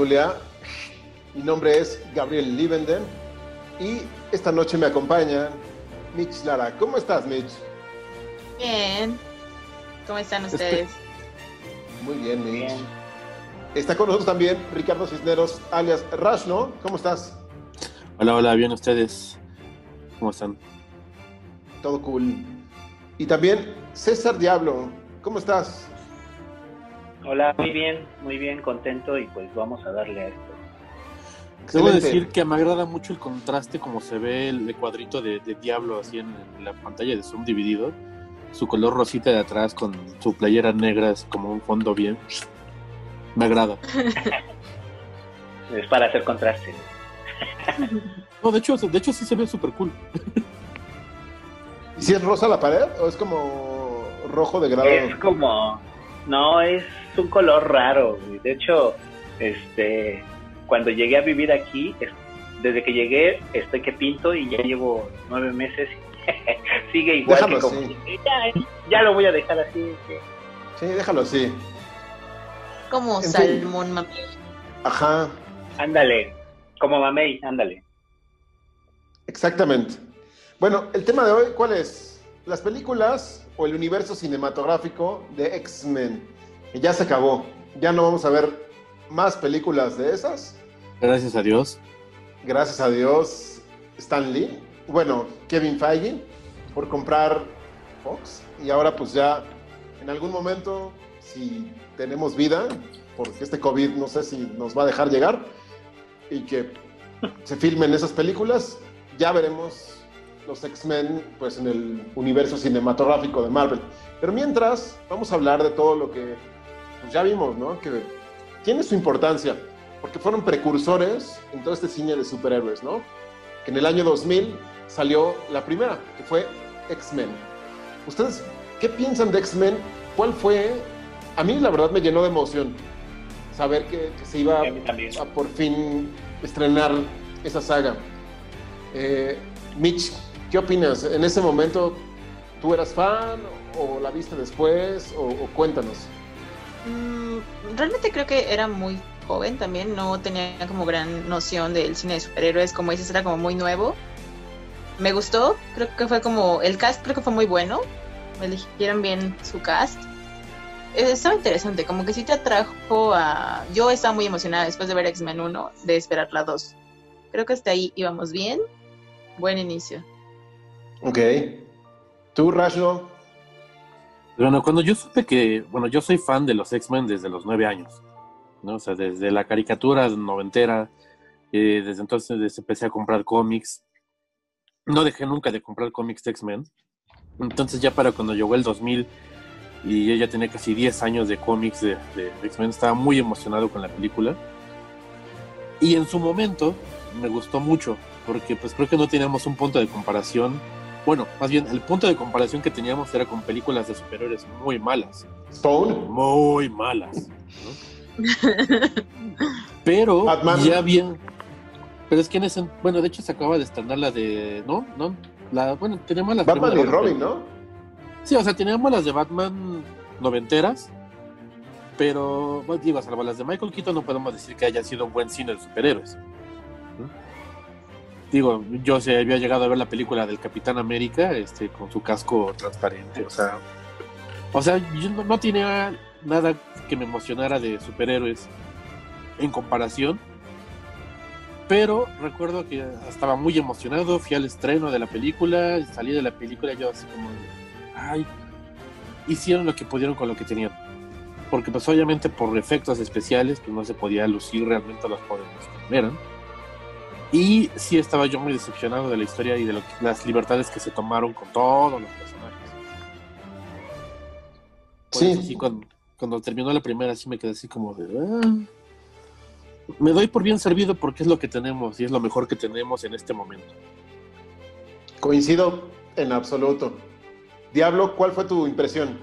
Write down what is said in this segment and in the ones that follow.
Bienvenidos a la Tetulia. Mi nombre es Gabriel Liebenden y esta noche me acompaña Mitch Lara. ¿Cómo estás, Mitch? Bien. ¿Cómo están ustedes? Muy bien, Mitch. Está con nosotros también Ricardo Cisneros, alias Rashno. ¿Cómo estás? Hola, hola, bien ustedes. ¿Cómo están? Todo cool. Y también César Diablo. ¿Cómo estás? Hola, muy bien, muy bien, contento y pues vamos a darle a esto. Debo decir que me agrada mucho el contraste como se ve el cuadrito de, de Diablo así en, en la pantalla de Zoom dividido. Su color rosita de atrás con su playera negra es como un fondo bien. Me agrada. Es para hacer contraste. No, de hecho, de hecho sí se ve súper cool. ¿Y si es rosa la pared o es como rojo de grado? Es como, no, es un color raro. güey. De hecho, este, cuando llegué a vivir aquí, es- desde que llegué, estoy que pinto y ya llevo nueve meses. y sigue igual Déjalo que como, así. ya, ya lo voy a dejar así. que- Sí, déjalo así. Como En fin. salmón mami. Ajá, Ándale, como mamey, ándale. exactamente. Bueno, el tema de hoy, ¿cuál es? Las películas o el universo cinematográfico de X-Men. Que ya se acabó. Ya no vamos a ver más películas de esas. Gracias a Dios. Gracias a Dios, Stan Lee. Bueno, Kevin Feige por comprar Fox. Y ahora pues ya en algún momento, si tenemos vida, porque este COVID no sé si nos va a dejar llegar, y que se filmen esas películas, ya veremos los X-Men pues en el universo cinematográfico de Marvel. Pero mientras, vamos a hablar de todo lo que pues, ya vimos, ¿no? Que tiene su importancia, porque fueron precursores en todo este cine de superhéroes, ¿no? Que en el año 2000 salió la primera, que fue X-Men. ¿Ustedes qué piensan de X-Men? ¿Cuál fue? A mí la verdad me llenó de emoción saber que, que se iba a por fin estrenar esa saga. Eh, Mitch, ¿qué opinas? En ese momento, ¿tú eras fan o la viste después? O, o cuéntanos. Mm, realmente creo que era muy joven también, no tenía como gran noción del cine de superhéroes, como dices, era como muy nuevo. Me gustó, creo que fue como, el cast creo que fue muy bueno, eligieron bien su cast. Eh, Estaba interesante, como que sí te atrajo a... Yo estaba muy emocionada después de ver X-Men 1, de esperar la 2. Creo que hasta ahí íbamos bien, buen inicio. Ok. ¿Tú, Rashno? Bueno, cuando yo supe que, bueno, yo soy fan de los X-Men desde los nueve años, ¿no? O sea, desde la caricatura noventera, eh, desde entonces desde empecé a comprar cómics. No dejé nunca de comprar cómics de X-Men. Entonces ya para cuando llegó el 2000 y yo ya tenía casi 10 años de cómics de, de X-Men, estaba muy emocionado con la película. Y en su momento me gustó mucho, porque pues creo que no teníamos un punto de comparación bueno, más bien, el punto de comparación que teníamos era con películas de superhéroes muy malas. ¿Stone? Muy malas. ¿no? Pero Batman. ya bien. Pero es que en ese. Bueno, de hecho se acaba de estrenar la de. ¿No? ¿No? La, bueno, teníamos las Batman y Robin, ¿no? Sí, o sea, teníamos las de Batman noventeras. Pero, bueno, digo, salvo las de Michael Keaton, no podemos decir que haya sido un buen cine de superhéroes. Digo, yo se había llegado a ver la película del Capitán América, este, con su casco transparente, o sea. O sea, yo no, no tenía nada que me emocionara de superhéroes en comparación. Pero recuerdo que estaba muy emocionado, fui al estreno de la película, salí de la película yo así como, ay, hicieron lo que pudieron con lo que tenían. Porque pues obviamente por efectos especiales pues no se podía lucir realmente los poderes como eran. Y sí estaba yo muy decepcionado de la historia y de lo que- las libertades que se tomaron con todos los personajes. Por Sí. eso sí, cuando, cuando terminó la primera sí me quedé así como de... "Ah". Me doy por bien servido porque es lo que tenemos y es lo mejor que tenemos en este momento. Coincido en absoluto. Diablo, ¿cuál fue tu impresión?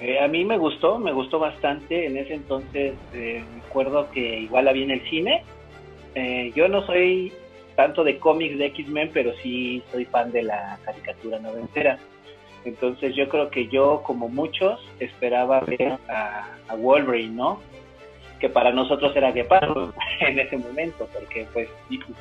Eh, a mí me gustó, me gustó bastante. En ese entonces eh, recuerdo que igual la vi en el cine. Eh, yo no soy tanto de cómics de X-Men, pero sí soy fan de la caricatura noventera. Entonces yo creo que yo, como muchos, esperaba ver a, a Wolverine, ¿no? Que para nosotros era Guepardo en ese momento, porque pues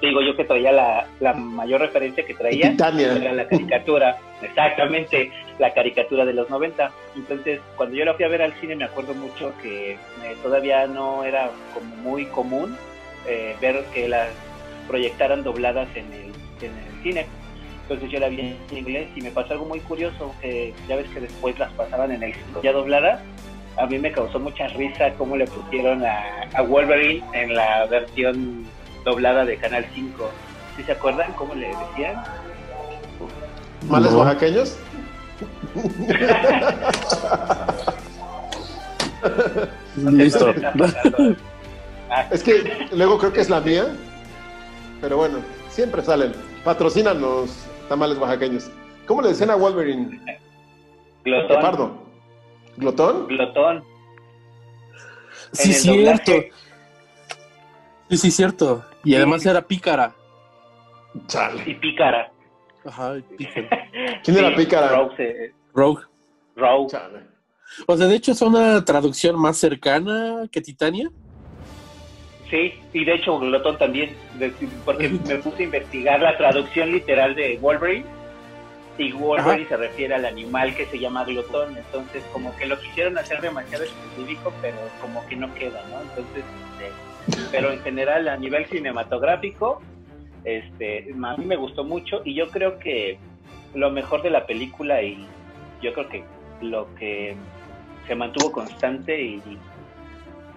digo yo que traía la, la mayor referencia que traía era la caricatura, exactamente la caricatura de los 90. Entonces cuando yo la fui a ver al cine me acuerdo mucho que eh, todavía no era como muy común eh, ver que las proyectaran dobladas en el, en el cine. Entonces yo la vi en inglés y me pasó algo muy curioso, que ya ves que después las pasaban en el ya dobladas a mí me causó mucha risa cómo le pusieron a, Wolverine en la versión doblada de Canal 5. ¿Sí se acuerdan cómo le decían? ¿Males oaxaqueños? Listo. es que luego creo que es la mía, pero bueno, siempre salen. Patrocinan los tamales oaxaqueños. ¿Cómo le decían a Wolverine? Glotón. ¿Glotón? Glotón. Sí, cierto. Sí, sí, cierto. Y además era pícara. Chale. Y pícara. Ajá, pícara. ¿Quién era pícara? Rogue. Rogue. Rogue. Chale. O sea, de hecho es una traducción más cercana que Titania. Sí, y de hecho Glotón también, porque me puse a investigar la traducción literal de Wolverine y Wolverine se refiere al animal que se llama glotón, entonces como que lo quisieron hacer demasiado específico, pero como que no queda, ¿no? Entonces, este, pero en general a nivel cinematográfico, este, a mí me gustó mucho y yo creo que lo mejor de la película y yo creo que lo que se mantuvo constante y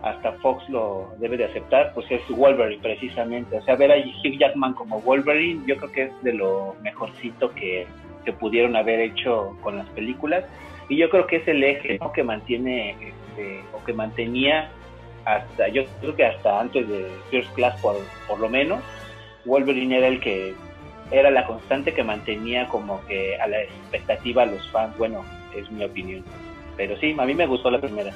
hasta Fox lo debe de aceptar, pues es Wolverine precisamente. O sea, ver a Hugh Jackman como Wolverine, yo creo que es de lo mejorcito que, que pudieron haber hecho con las películas. Y yo creo que es el eje que mantiene este, o que mantenía hasta, yo creo que hasta antes de First Class por, por lo menos, Wolverine era el que era la constante que mantenía como que a la expectativa a los fans. Bueno, es mi opinión. Pero sí, a mí me gustó la primera.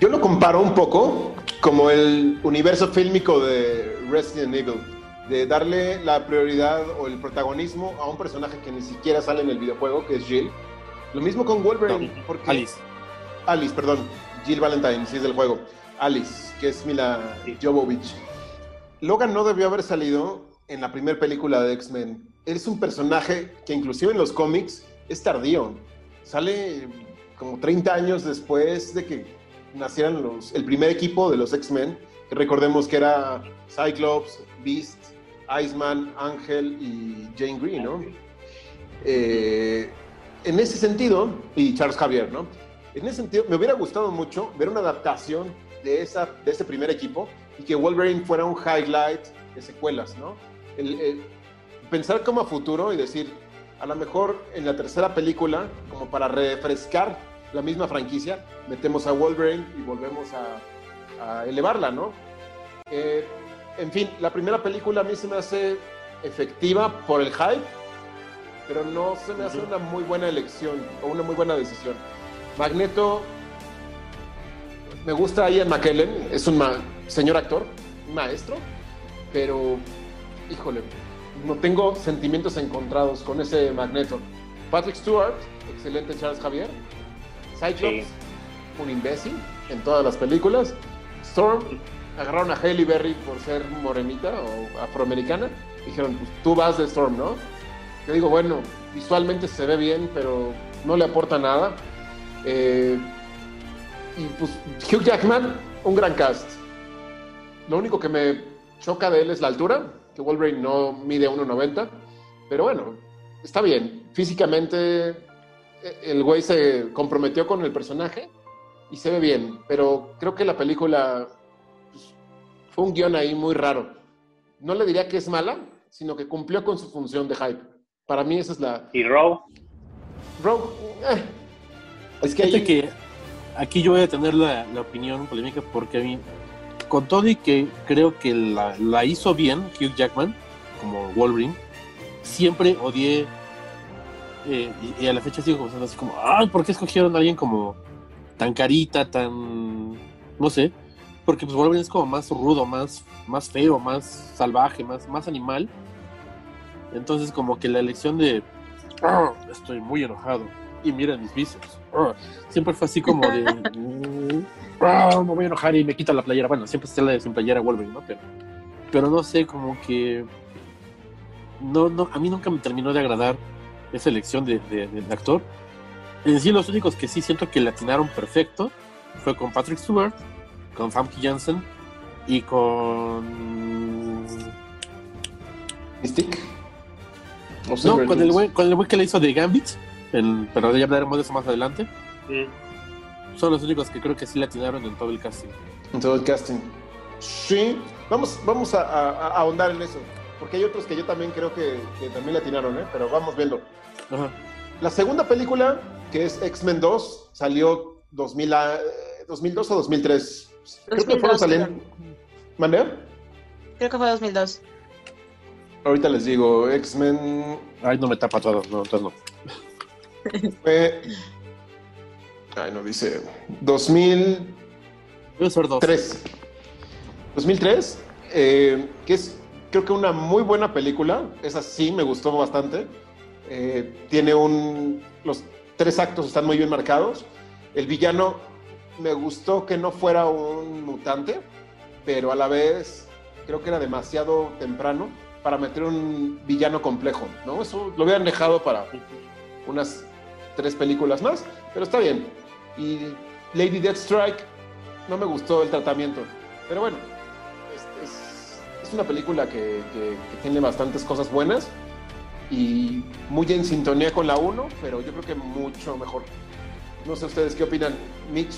Yo lo comparo un poco como el universo fílmico de Resident Evil de darle la prioridad o el protagonismo a un personaje que ni siquiera sale en el videojuego, que es Jill. Lo mismo con Wolverine, porque... Alice. Alice, perdón. Jill Valentine, sí es del juego. Alice, que es Mila Jovovich. Logan no debió haber salido en la primera película de X-Men. Es un personaje que inclusive en los cómics es tardío. Sale como 30 años después de que nacieran los, el primer equipo de los X-Men. Recordemos que era Cyclops, Beast, Iceman, Ángel y Jane Green, ¿no? Eh, en ese sentido, y Charles Javier, ¿no? En ese sentido, me hubiera gustado mucho ver una adaptación de, esa, de ese primer equipo y que Wolverine fuera un highlight de secuelas, ¿no? pensar como a futuro y decir, a lo mejor en la tercera película, como para refrescar la misma franquicia, metemos a Wolverine y volvemos a, a elevarla, ¿no? Eh, en fin, la primera película a mí se me hace efectiva por el hype, pero no se me hace una muy buena elección o una muy buena decisión. Magneto, me gusta Ian McKellen, es un señor actor, un maestro, pero, híjole, no tengo sentimientos encontrados con ese Magneto. Patrick Stewart, excelente Charles Javier. Cyclops, un imbécil en todas las películas. Storm, agarraron a Hailey Berry por ser morenita o afroamericana. Dijeron, pues tú vas de Storm, ¿no? Yo digo, bueno, visualmente se ve bien, pero no le aporta nada. Eh, y pues Hugh Jackman, un gran cast. Lo único que me choca de él es la altura, que Wolverine no mide 1,90. Pero bueno, está bien. Físicamente e, el güey se comprometió con el personaje y se ve bien. Pero creo que la película fue un guion ahí muy raro. No le diría que es mala, sino que cumplió con su función de hype. Para mí esa es la... ¿Y Rogue? Rogue... Eh. Es que, que aquí yo voy a tener la, opinión polémica porque a mí, con todo y que creo que la, hizo bien Hugh Jackman, como Wolverine, siempre odié eh, y, a la fecha sigo pensando así como, ay, ¿por qué escogieron a alguien como tan carita, tan, no sé? Porque pues Wolverine es como más rudo, más, más feo, más salvaje, más, más animal. Entonces como que la elección de ah, estoy muy enojado y mira mis bíceps. Ah, siempre fue así como de. mm, ah, me voy a enojar y me quita la playera. Bueno, siempre está la de sin playera Wolverine, ¿no? Pero, pero no sé, como que. No, no, a mí nunca me terminó de agradar esa elección de, de- de actor. En sí, los únicos que sí siento que le atinaron perfecto fue con Patrick Stewart, con Famke Janssen y con. Mystic. No, Silver con el güey, con el güey que le hizo de Gambit, en- pero ya hablaremos de eso más adelante. Mm. Son los únicos que creo que sí le atinaron en todo el casting. En todo el casting. Sí, vamos, vamos a, a- a ahondar en eso. Porque hay otros que yo también creo que, que también le atinaron, ¿eh? Pero vamos viendo. Ajá. La segunda película, que es X-Men 2, salió 2000 a- eh, 2002 o 2003. Creo que 2002, fueron saliendo. ¿Mandé? Creo que fue 2002. Ahorita les digo, X-Men Ay, no me tapa todo, no, entonces no. fue. Ay, no dice. 2003. Debe ser dos. 2003, eh, que es creo que una muy buena película. Esa sí me gustó bastante. Eh, tiene un. Los tres actos están muy bien marcados. El villano me gustó que no fuera un mutante, pero a la vez creo que era demasiado temprano para meter un villano complejo, ¿no? Eso lo hubieran dejado para unas tres películas más, pero está bien. Y Lady Deathstrike no me gustó el tratamiento, pero bueno, es, una película que, que- que tiene bastantes cosas buenas y muy en sintonía con la 1, pero yo creo que mucho mejor. No sé ustedes qué opinan, Mitch.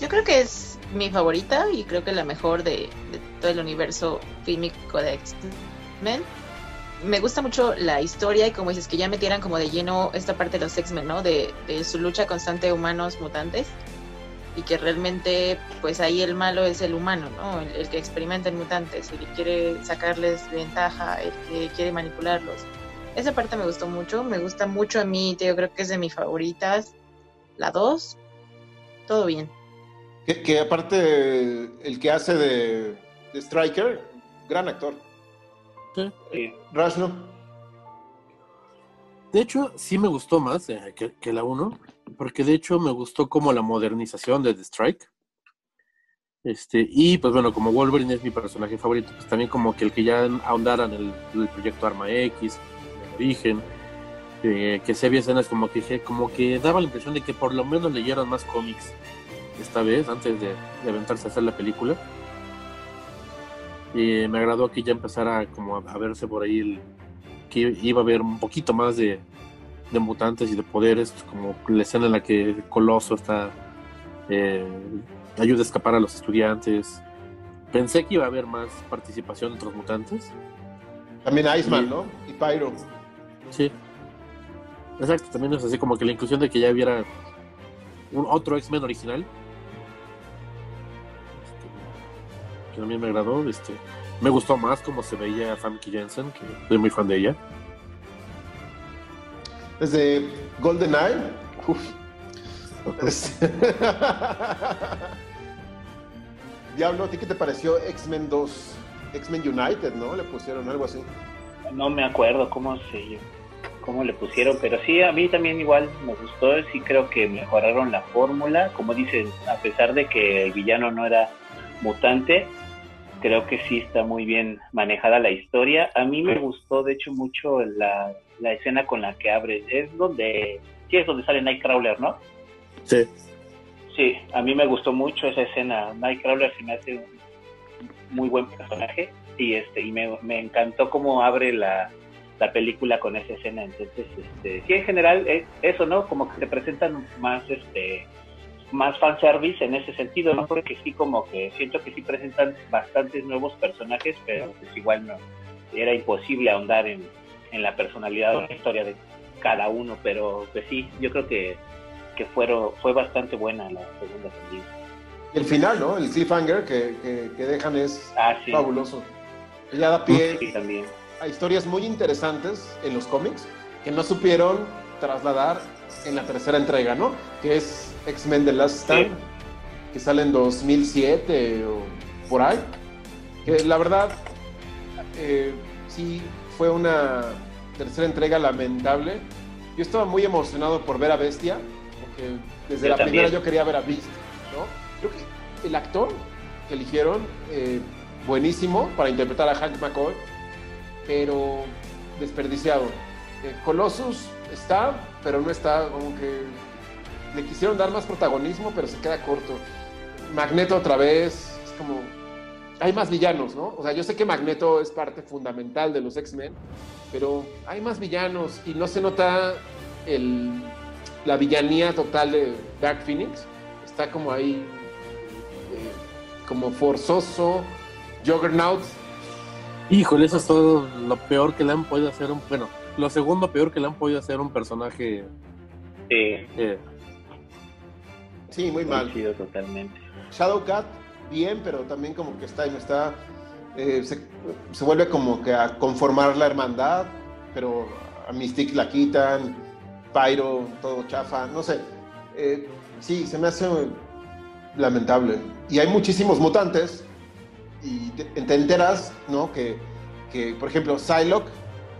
Yo creo que es mi favorita y creo que la mejor de, de todo el universo fílmico de X-Men. Me gusta mucho la historia y como dices, que ya metieran como de lleno esta parte de los X-Men, ¿no? De, de su lucha constante humanos mutantes y que realmente pues ahí el malo es el humano, ¿no? El, el que experimenta en mutantes, el que quiere sacarles ventaja, el que quiere manipularlos. Esa parte me gustó mucho, me gusta mucho a mí, yo creo que es de mis favoritas. La 2, todo bien. Que, que aparte el que hace de, de Striker, gran actor. Sí. Rashno. De hecho, sí me gustó más eh, que, que la 1, porque de hecho me gustó como la modernización de The Strike. Este, y pues bueno, como Wolverine es mi personaje favorito, pues también como que el que ya ahondaran el, el proyecto Arma X, el origen, eh, que se había escenas como que dije- como que daba la impresión de que por lo menos leyeron más cómics esta vez, antes de, de aventarse a hacer la película. Y me agradó que ya empezara como a, a verse por ahí el, que iba a haber un poquito más de, de mutantes y de poderes, como la escena en la que Coloso está eh, ayuda a escapar a los estudiantes. Pensé que iba a haber más participación de otros mutantes. También Iceman, Sí. ¿no? Y Pyro. Sí. Exacto, también es así como que la inclusión de que ya hubiera un otro X-Men original. Que también me agradó. Este, me gustó más cómo se veía Famke Jensen, que soy muy fan de ella. Desde GoldenEye. Uf. Diablo, ¿a ti qué te pareció X-Men 2? X-Men United, ¿no? Le pusieron algo así. No me acuerdo cómo se cómo le pusieron, pero sí, a mí también igual me gustó, sí creo que mejoraron la fórmula, como dicen, a pesar de que el villano no era mutante, creo que sí está muy bien manejada la historia. A mí me gustó, de hecho, mucho la, la escena con la que abre, es donde, sí es donde sale Nightcrawler, ¿no? Sí. Sí, a mí me gustó mucho esa escena. Nightcrawler se me hace un muy buen personaje y este y me, me encantó cómo abre la, la película con esa escena. Entonces, este, sí, en general es eso, ¿no? Como que te presentan más este más fanservice en ese sentido, ¿no? Porque sí, como que siento que sí presentan bastantes nuevos personajes, pero pues igual no. Era imposible ahondar en, en la personalidad o la historia de cada uno, pero pues sí, yo creo que que fueron, fue bastante buena la segunda. Y el final, ¿no? El cliffhanger que, que- que dejan es Ah, sí. fabuloso. Ya da pie Sí, también. a historias muy interesantes en los cómics que no supieron trasladar en la tercera entrega, ¿no? Que es X-Men The Last Stand, Sí. que sale en 2007 o por ahí. Que la verdad, eh, sí fue una tercera entrega lamentable yo estaba muy emocionado por ver a Bestia, porque desde la primera yo quería ver a Beast, ¿no? Creo que el actor que eligieron, eh, buenísimo para interpretar a Hank McCoy, pero desperdiciado. Eh, Colossus está, pero no está, como que le quisieron dar más protagonismo, pero se queda corto. Magneto otra vez, es como... Hay más villanos, ¿no? O sea, yo sé que Magneto es parte fundamental de los X-Men, pero hay más villanos y no se nota el, la villanía total de Dark Phoenix. Está como ahí, eh, como forzoso. Juggernaut. Híjole, eso es todo lo peor que le han podido hacer un. Bueno, lo segundo peor que le han podido hacer un personaje. Sí. Eh, Sí, muy mal. Totalmente. Shadowcat, bien, pero también como que está y no está. Eh, se, se vuelve como que a conformar la hermandad, pero a Mystique la quitan, Pyro, todo chafa, no sé. Eh, sí, se me hace lamentable. Y hay muchísimos mutantes, y te, te enteras, ¿no? Que, que, por ejemplo, Psylocke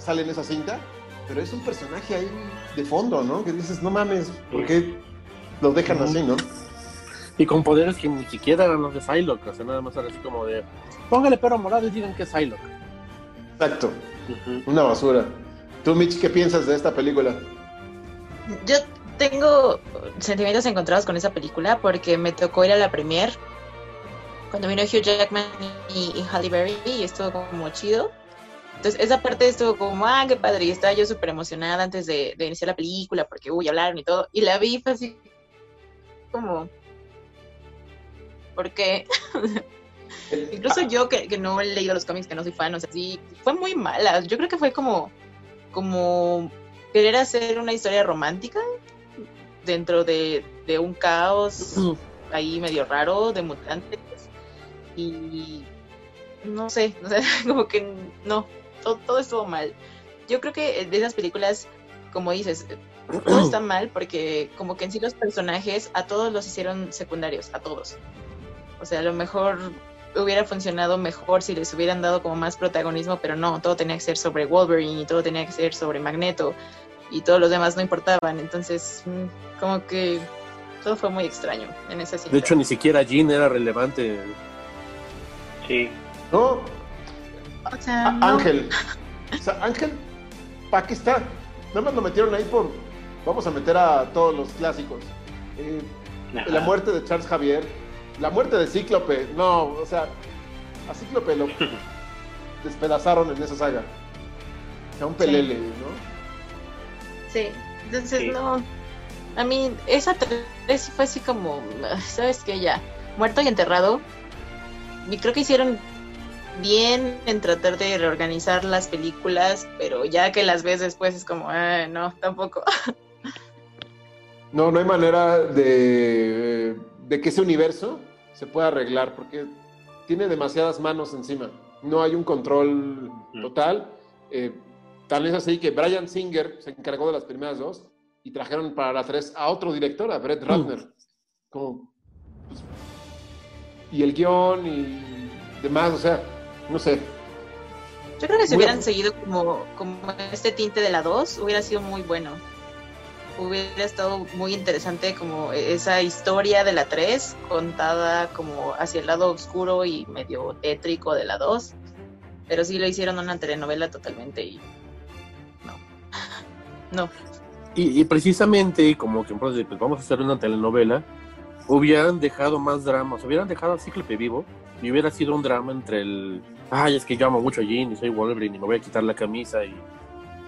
sale en esa cinta, pero es un personaje ahí de fondo, ¿no? Que dices, no mames, ¿por qué lo dejan así, no? y con poderes que ni siquiera eran los de Psylocke, o sea, nada más era así como de. Póngale pero morado y digan que es Psylocke. Exacto, una basura. ¿Tú, Mitch, qué piensas de esta película? Yo tengo sentimientos encontrados con esa película porque me tocó ir a la premier cuando vino Hugh Jackman y, y Halle Berry y estuvo como chido. Entonces esa parte estuvo como, ah, qué padre, y estaba yo súper emocionada antes de, de iniciar la película porque, uy, hablaron y todo. Y la vi fue así como, ¿por qué? Incluso yo que, que no he leído los cómics, que no soy fan, o sea, sí, fue muy mala. Yo creo que fue como, como querer hacer una historia romántica dentro de, de un caos ahí medio raro de mutantes. Y no sé, o sea, como que no, todo, todo estuvo mal. Yo creo que de esas películas, como dices, todo está mal porque como que en sí los personajes a todos los hicieron secundarios, a todos. O sea, a lo mejor hubiera funcionado mejor si les hubieran dado como más protagonismo, pero no, todo tenía que ser sobre Wolverine y todo tenía que ser sobre Magneto y todos los demás no importaban. Entonces, mm, como que todo fue muy extraño en esa cinta. De hecho, ni siquiera Jean era relevante. Sí. No, o sea, A- no. Ángel. O sea, Ángel, ¿para qué está? Nada más lo metieron ahí por. Vamos a meter a todos los clásicos. Eh, la muerte de Charles Javier, la muerte de Cíclope. No, o sea, a Cíclope lo despedazaron en esa saga. O sea, un pelele, ¿no? Sí, entonces Sí. no. A mí, esa tres sí fue así como, ¿sabes qué? Ya, muerto y enterrado. Y creo que hicieron bien en tratar de reorganizar las películas, pero ya que las ves después es como, ah, no, tampoco. No, no hay manera de, de que ese universo se pueda arreglar porque tiene demasiadas manos encima. No hay un control total. Eh, tal es así que Brian Singer se encargó de las primeras dos y trajeron para la tres a otro director, a Brett Ratner. Como, pues, y el guion y demás, o sea, no sé. Yo creo que si Muy hubieran a- seguido como, como este tinte de la 2, hubiera sido muy bueno. Hubiera estado muy interesante como esa historia de la 3 contada como hacia el lado oscuro y medio tétrico de la 2. Pero sí lo hicieron una telenovela totalmente y no. No. Y, y precisamente, como que pues, vamos a hacer una telenovela, hubieran dejado más dramas, hubieran dejado a Cíclope vivo y hubiera sido un drama entre el. Ay, es que yo amo mucho a Jean y soy Wolverine y me voy a quitar la camisa y,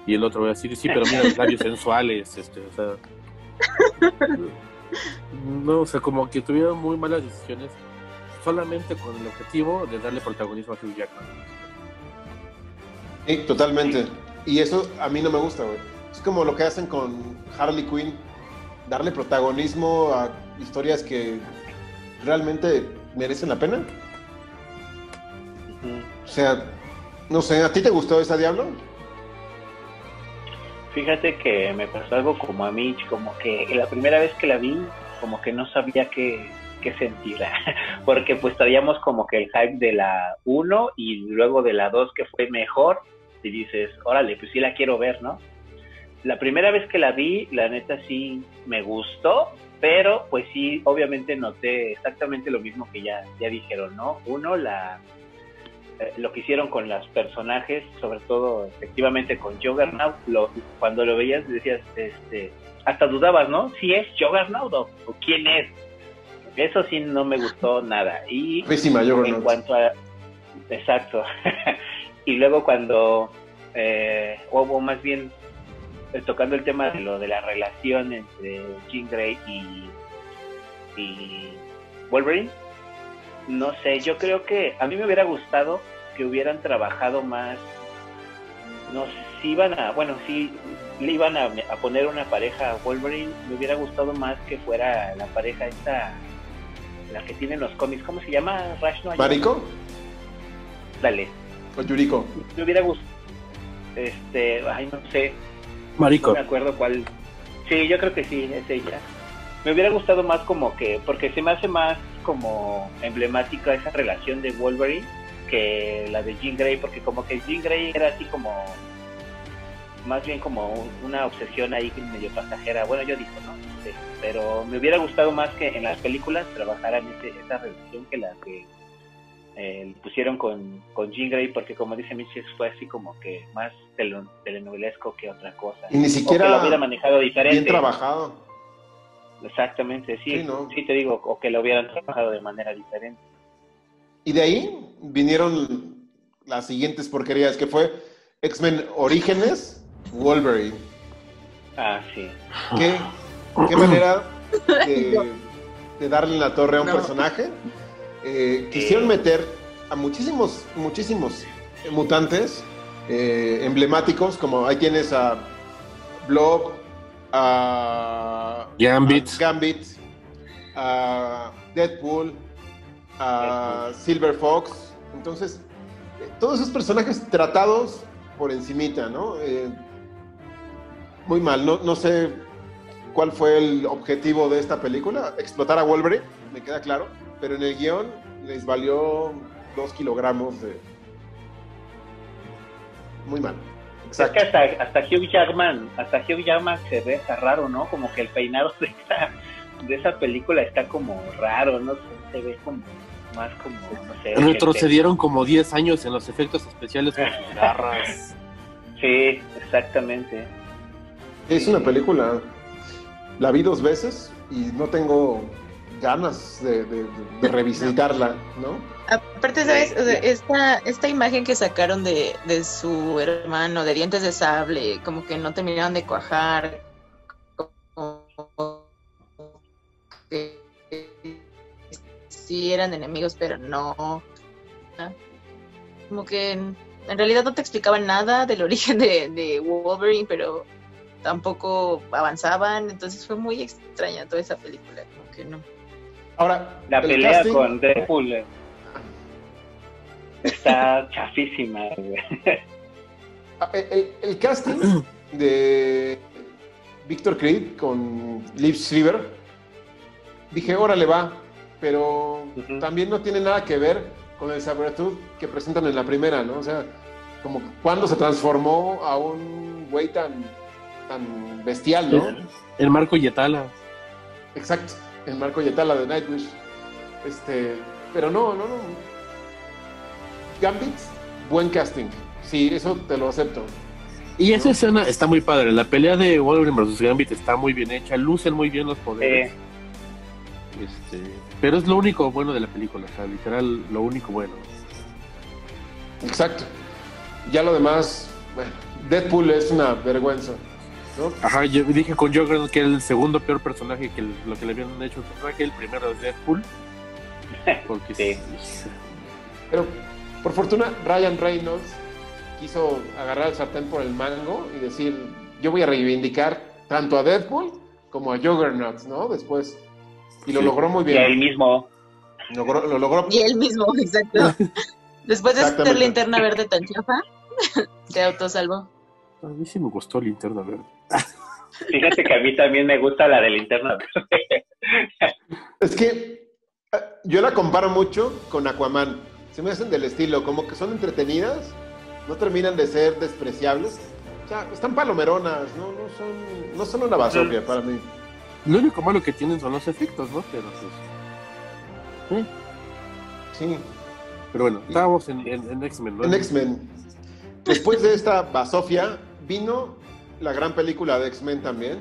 y el otro va a decir, sí, pero mira los labios sensuales, este, o sea. No, o sea, como que tuvieron muy malas decisiones solamente con el objetivo de darle protagonismo a Hugh Jackman. Sí, totalmente. Y eso a mí no me gusta, güey. Es como lo que hacen con Harley Quinn, darle protagonismo a historias que realmente merecen la pena. O sea, no sé, ¿a ti te gustó esa Diablo? Fíjate que me pasó algo como a Mitch, como que la primera vez que la vi, como que no sabía qué, qué sentir, porque pues traíamos como que el hype de la 1 y luego de la 2 que fue mejor, y dices, órale, pues sí la quiero ver, ¿no? la primera vez que la vi, la neta sí me gustó, pero pues sí, obviamente noté exactamente lo mismo que ya, ya dijeron, ¿no? Uno, la eh, lo que hicieron con los personajes, sobre todo efectivamente con Juggernaut, lo, cuando lo veías decías, este, hasta dudabas, ¿no? Si es Juggernaut o, o quién es. Eso sí no me gustó nada. Y Pésima en cuanto a... Exacto. y luego cuando, eh, o más bien eh, tocando el tema de lo de la relación entre Jean Grey y, y Wolverine, no sé, yo creo que a mí me hubiera gustado que hubieran trabajado más, no si iban a, bueno, si le iban a, a poner una pareja a Wolverine, me hubiera gustado más que fuera la pareja esta, la que tienen los cómics, ¿cómo se llama? Rash no ¿Marico Dale, o Yuriko? me hubiera gustado, este, ay, no sé, Marico. No me acuerdo cuál. Sí, yo creo que sí, es ella. Me hubiera gustado más como que, porque se me hace más como emblemática esa relación de Wolverine que la de Jean Grey, porque como que Jean Grey era así como, más bien como un- una obsesión ahí medio pasajera. Bueno, yo digo, ¿no? Sí, pero me hubiera gustado más que en las películas trabajaran ese, esa relación que la que eh, pusieron con, con Jean Grey, porque como dice Mitchell, fue así como que más tele- telenovelesco que otra cosa. Y ni O que siquiera lo hubiera manejado diferente. bien trabajado. Exactamente, sí, Sí, sí, ¿no? te digo, o que lo hubieran trabajado de manera diferente. Y de ahí vinieron las siguientes porquerías, que fue X-Men Orígenes, Wolverine. Ah, sí. ¿Qué, qué manera de, de darle en la torre a un No. personaje? Eh, quisieron meter a muchísimos, muchísimos mutantes eh, emblemáticos, como ahí tienes a Blob, a Gambit. a Gambit, a Deadpool, a Silver Fox. Entonces, todos esos personajes tratados por encimita, ¿no? Eh, muy mal, no, no sé cuál fue el objetivo de esta película, explotar a Wolverine, me queda claro, pero en el guion les valió dos kilogramos de... Muy mal. Es que hasta, hasta Hugh Jackman, hasta Hugh Jackman se ve hasta raro, ¿no? Como que el peinado de esa, de esa película está como raro, ¿no? Se, se ve como más como, no sé. Retrocedieron como 10 años en los efectos especiales con sus garras. Sí, exactamente. Es una película, la vi dos veces y no tengo ganas de, de- de revisitarla, ¿no? Aparte, ¿sabes? O sea, esta, esta imagen que sacaron de, de su hermano, de dientes de sable, como que no terminaron de cuajar. Como que sí eran enemigos, pero no. Como que en, realidad no te explicaban nada del origen de, de Wolverine, pero tampoco avanzaban. Entonces fue muy extraña toda esa película. Como que no. Ahora, La el pelea casting- con Deadpool está chafísima, güey. Ah, El, el- el casting de Victor Creed con Liv Schreiber, dije, órale va, pero también no tiene nada que ver con el Sabretooth que presentan en la primera, ¿no? O sea, como cuando se transformó a un güey tan, tan bestial, ¿no? El Marco Yetala. Exacto, el Marco Yetala de Nightwish. Este, pero no, no, no. Gambit, buen casting. Sí, eso te lo acepto. Y esa escena está muy padre. La pelea de Wolverine vs. Gambit está muy bien hecha. Lucen muy bien los poderes. Eh, Este, pero es lo único bueno de la película. O sea, literal, lo único bueno. Exacto. Ya lo demás, bueno, Deadpool es una vergüenza. ¿no? Ajá, yo dije con Joker que era el segundo peor personaje que el- lo que le habían hecho al personaje. El primero es Deadpool. Porque Sí. Pero por fortuna, Ryan Reynolds quiso agarrar el sartén por el mango y decir: Yo voy a reivindicar tanto a Deadpool como a Juggernaut, ¿no? Después. Y lo Sí. logró muy y él bien. mismo. Logró- lo logró Y él mismo, exacto. Después de ser linterna verde tan chafa, se autosalvó. A mí sí me gustó Linterna Verde. Fíjate que a mí también me gusta la de linterna. Es que eh, yo la comparo mucho con Aquaman. Se me hacen del estilo, como que son entretenidas, no terminan de ser despreciables, O sea, están palomeronas, no, no son, no son una basofia para mí. Lo único malo que tienen son los efectos, ¿no? Pero pues. ¿eh? Sí. Pero bueno, estábamos en, en- en X-Men, ¿no? En X-Men. Después de esta basofia, vino la gran película de X-Men también.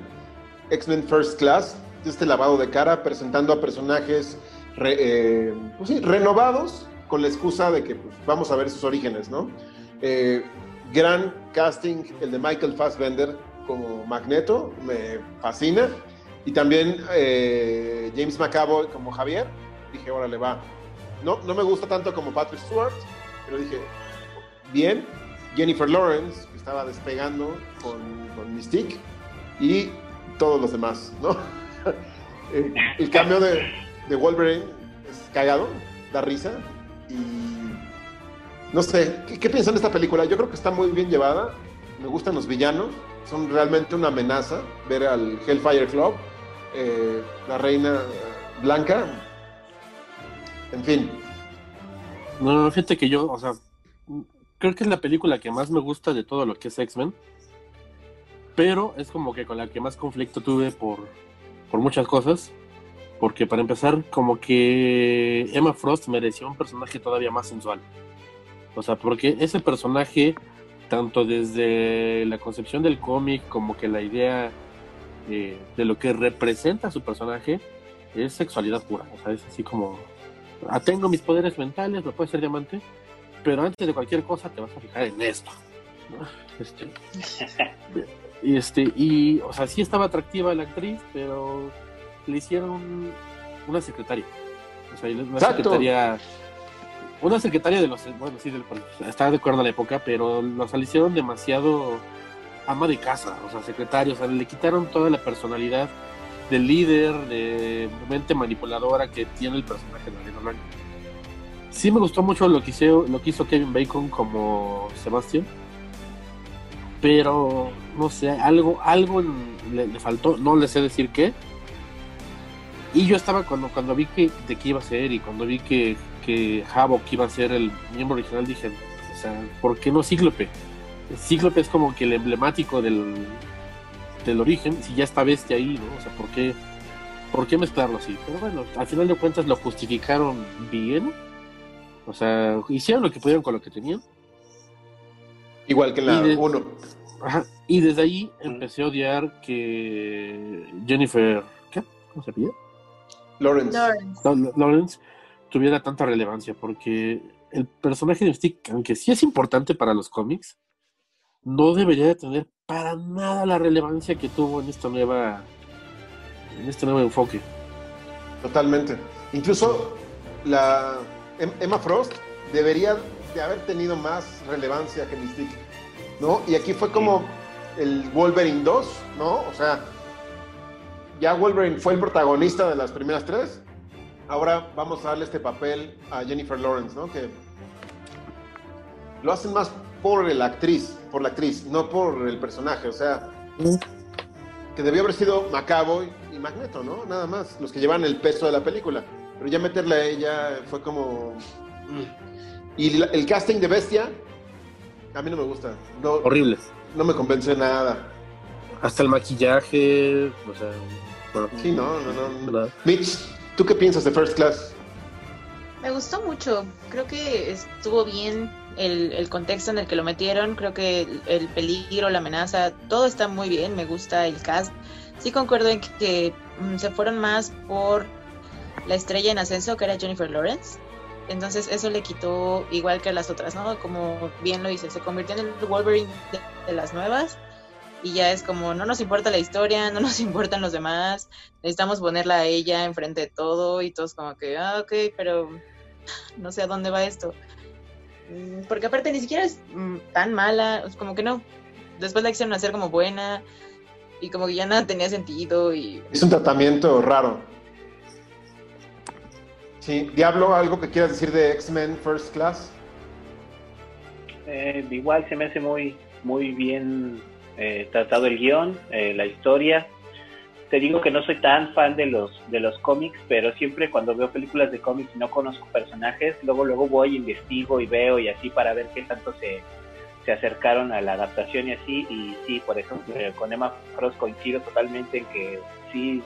X-Men First Class, este lavado de cara, presentando a personajes re- eh, pues sí, renovados con la excusa de que pues, vamos a ver sus orígenes, ¿no? Eh, gran casting, el de Michael Fassbender como Magneto, me fascina. Y también eh, James McAvoy como Javier. Dije, órale, va. No, no me gusta tanto como Patrick Stewart, pero dije, bien. Jennifer Lawrence, que estaba despegando con, con Mystique, y todos los demás, ¿no? Eh, el cambio de, de Wolverine es cagado, da risa, y no sé, ¿qué, piensan de esta película? Yo creo que está muy bien llevada, me gustan los villanos, son realmente una amenaza ver al Hellfire Club, eh, la reina blanca, en fin, No, fíjate que yo, o sea, creo que es la película que más me gusta de todo lo que es X-Men. Pero es como que con la que más conflicto tuve por, por muchas cosas. Porque para empezar, como que Emma Frost merecía un personaje todavía más sensual. O sea, porque ese personaje, tanto desde la concepción del cómic como que la idea eh, de lo que representa su personaje, es sexualidad pura. O sea, es así como, ah, tengo mis poderes mentales, me puede ser diamante, pero antes de cualquier cosa te vas a fijar en esto. ¿no? Este, este, y, o sea, sí estaba atractiva la actriz, pero le hicieron una secretaria. O sea, una Exacto. secretaria. Una secretaria de los. Bueno, sí, del, estaba de acuerdo a la época, pero los le hicieron demasiado ama de casa, o sea, secretaria, o sea, le quitaron toda la personalidad del líder, de mente manipuladora que tiene el personaje de Reina Blanca. Sí me gustó mucho lo que hizo, lo que hizo Kevin Bacon como Sebastián, pero no sé, algo, algo le, le faltó, no le sé decir qué. Y yo estaba cuando, cuando vi que de qué iba a ser y cuando vi que, que Havok iba a ser el miembro original, dije, o sea, ¿por qué no Cíclope? Cíclope es como que el emblemático del, del origen, si ya está bestia ahí, ¿no? O sea, ¿por qué, ¿por qué mezclarlo así? Pero bueno, al final de cuentas lo justificaron bien. O sea, hicieron lo que pudieron con lo que tenían. igual que la Y de- 1. Ajá. Y desde ahí empecé a odiar que Jennifer, ¿qué? ¿Cómo se pide? Lawrence. Lawrence. Lawrence tuviera tanta relevancia, porque el personaje de Mystique, aunque sí es importante para los cómics, no debería de tener para nada la relevancia que tuvo en esta nueva, en este nuevo enfoque. Totalmente. Incluso la Em- Emma Frost debería de haber tenido más relevancia que Mystique, ¿no? Y aquí fue como el Wolverine 2, ¿no? O sea, ya Wolverine fue el protagonista de las primeras tres. Ahora vamos a darle este papel a Jennifer Lawrence, ¿no? Que lo hacen más por la actriz, por la actriz, no por el personaje. O sea, que debió haber sido Macaboy y Magneto, ¿no? Nada más, los que llevan el peso de la película. Pero ya meterle a ella fue como... mm. Y el casting de Bestia, a mí no me gusta. No, Horrible. no me convence nada. Hasta el maquillaje, o sea, bueno, Sí, no, no, no. Mitch, ¿tú qué piensas de First Class? Me gustó mucho. Creo que estuvo bien el, el contexto en el que lo metieron. Creo que el, el peligro, la amenaza, todo está muy bien. Me gusta el cast. Sí concuerdo en que, que, mm, se fueron más por la estrella en ascenso, que era Jennifer Lawrence. Entonces eso le quitó igual que a las otras, ¿no? Como bien lo dice, se convirtió en el Wolverine de, de las nuevas. Y ya es como, no nos importa la historia, no nos importan los demás, necesitamos ponerla a ella enfrente de todo y todos como que, ah, ok, pero no sé a dónde va esto. Mm, Porque aparte ni siquiera es mm, tan mala, es como que no. Después la hicieron hacer como buena y como que ya nada tenía sentido y Es un tratamiento raro. Sí, Diablo, ¿algo que quieras decir de X-Men First Class? Eh, igual se me hace muy, muy bien eh, tratado el guion, eh, la historia. Te digo que no soy tan fan de los, de los cómics, pero siempre cuando veo películas de cómics y no conozco personajes, luego luego voy, investigo y veo y así para ver qué tanto se, se acercaron a la adaptación y así, y sí, por ejemplo, con Emma Frost coincido totalmente en que sí,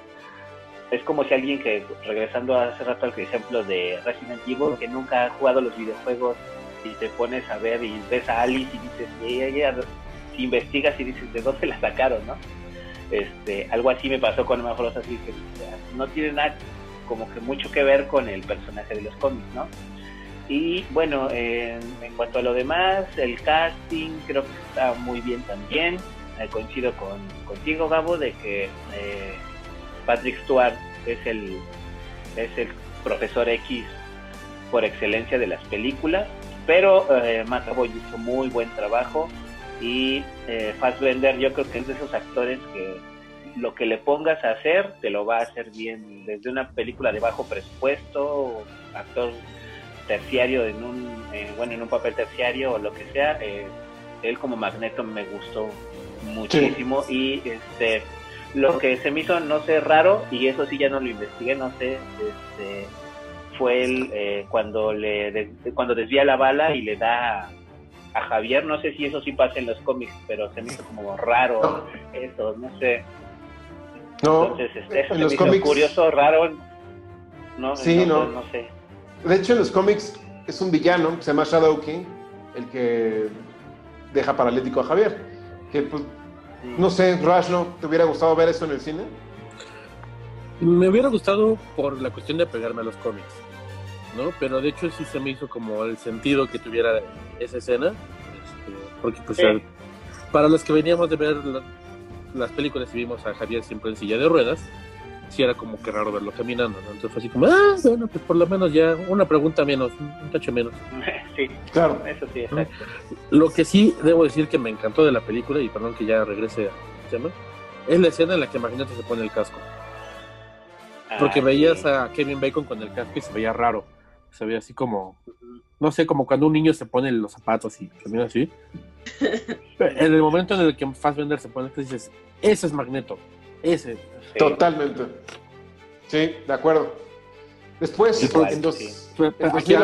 es como si alguien que, regresando hace rato al ejemplo de Resident Evil, que nunca ha jugado los videojuegos y te pones a ver y ves a Alice y dices, ella, si investigas y dices, ¿de dónde la sacaron, no? Este, algo así me pasó con Emma Frost, así que no tiene nada como que mucho que ver con el personaje de los cómics, ¿no? Y bueno, en cuanto a lo demás, el casting creo que está muy bien también. Eh, coincido con, contigo, Gabo, de que eh, Patrick Stewart es el, es el profesor X por excelencia de las películas, pero eh, Matt hizo muy buen trabajo y eh, Fassbender yo creo que es de esos actores que lo que le pongas a hacer te lo va a hacer bien, desde una película de bajo presupuesto, actor terciario en un eh, bueno en un papel terciario o lo que sea eh, él como Magneto me gustó muchísimo y este lo que se me hizo no sé raro y eso sí ya no lo investigué no sé este fue el eh, cuando le cuando desvía la bala y le da a Javier no sé si eso sí pasa en los cómics pero se me hizo como raro eso no sé. No. Entonces este, eso se me hizo curioso raro. No sí no, no. sé. De hecho, en los cómics es un villano que se llama Shadow King, el que deja paralítico a Javier. Que, pues, no sé, Rush, ¿no? ¿Te hubiera gustado ver eso en el cine? Me hubiera gustado por la cuestión de pegarme a los cómics, ¿no? Pero de hecho sí se me hizo como el sentido que tuviera esa escena, este, porque pues para los que veníamos de ver las películas y vimos a Javier siempre en silla de ruedas, sí era como que raro verlo caminando, ¿no? Entonces fue así como, ah, bueno, pues por lo menos ya una pregunta menos, un tacho menos. Sí, claro. Eso sí, exacto. Lo que sí debo decir que me encantó de la película, y perdón que ya regrese al tema, es la escena en la que Magneto se pone el casco. Porque ah, veías a Kevin Bacon con el casco y se veía raro. Se veía así como, no sé, como cuando un niño se pone los zapatos y camina así. en el momento en el que Fassbender se pone, dices, ese es Magneto, ese, Totalmente. Sí, de acuerdo. Después, en, dos, aquí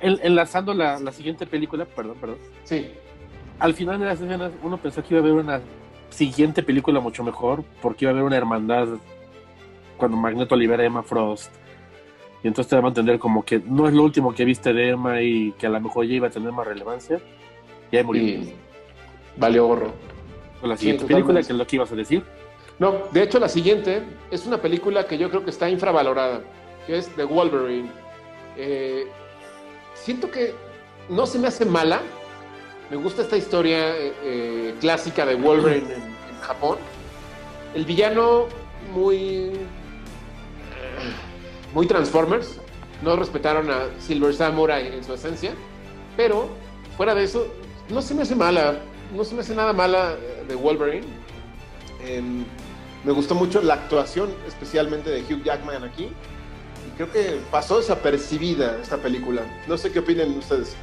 enlazando la, la, siguiente película, perdón, perdón. Sí. Al final de las escenas, uno pensó que iba a haber una siguiente película mucho mejor, porque iba a haber una hermandad cuando Magneto libera a Emma Frost. Y entonces te va a entender como que no es lo último que viste de Emma y que a lo mejor ya iba a tener más relevancia. Y ahí murió. Y valió gorro. Con la siguiente película, que es lo que ibas a decir. No, de hecho la siguiente es una película que yo creo que está infravalorada, que es The Wolverine. Eh, siento que no se me hace mala. Me gusta esta historia eh, eh, clásica de Wolverine en, Japón. El villano muy muy Transformers. No respetaron a Silver Samurai en su esencia, pero fuera de eso no se me hace mala. No se me hace nada mala de Wolverine. Em, me gustó mucho la actuación, especialmente de Hugh Jackman aquí. Y creo que pasó desapercibida esta película. No sé qué opinan ustedes.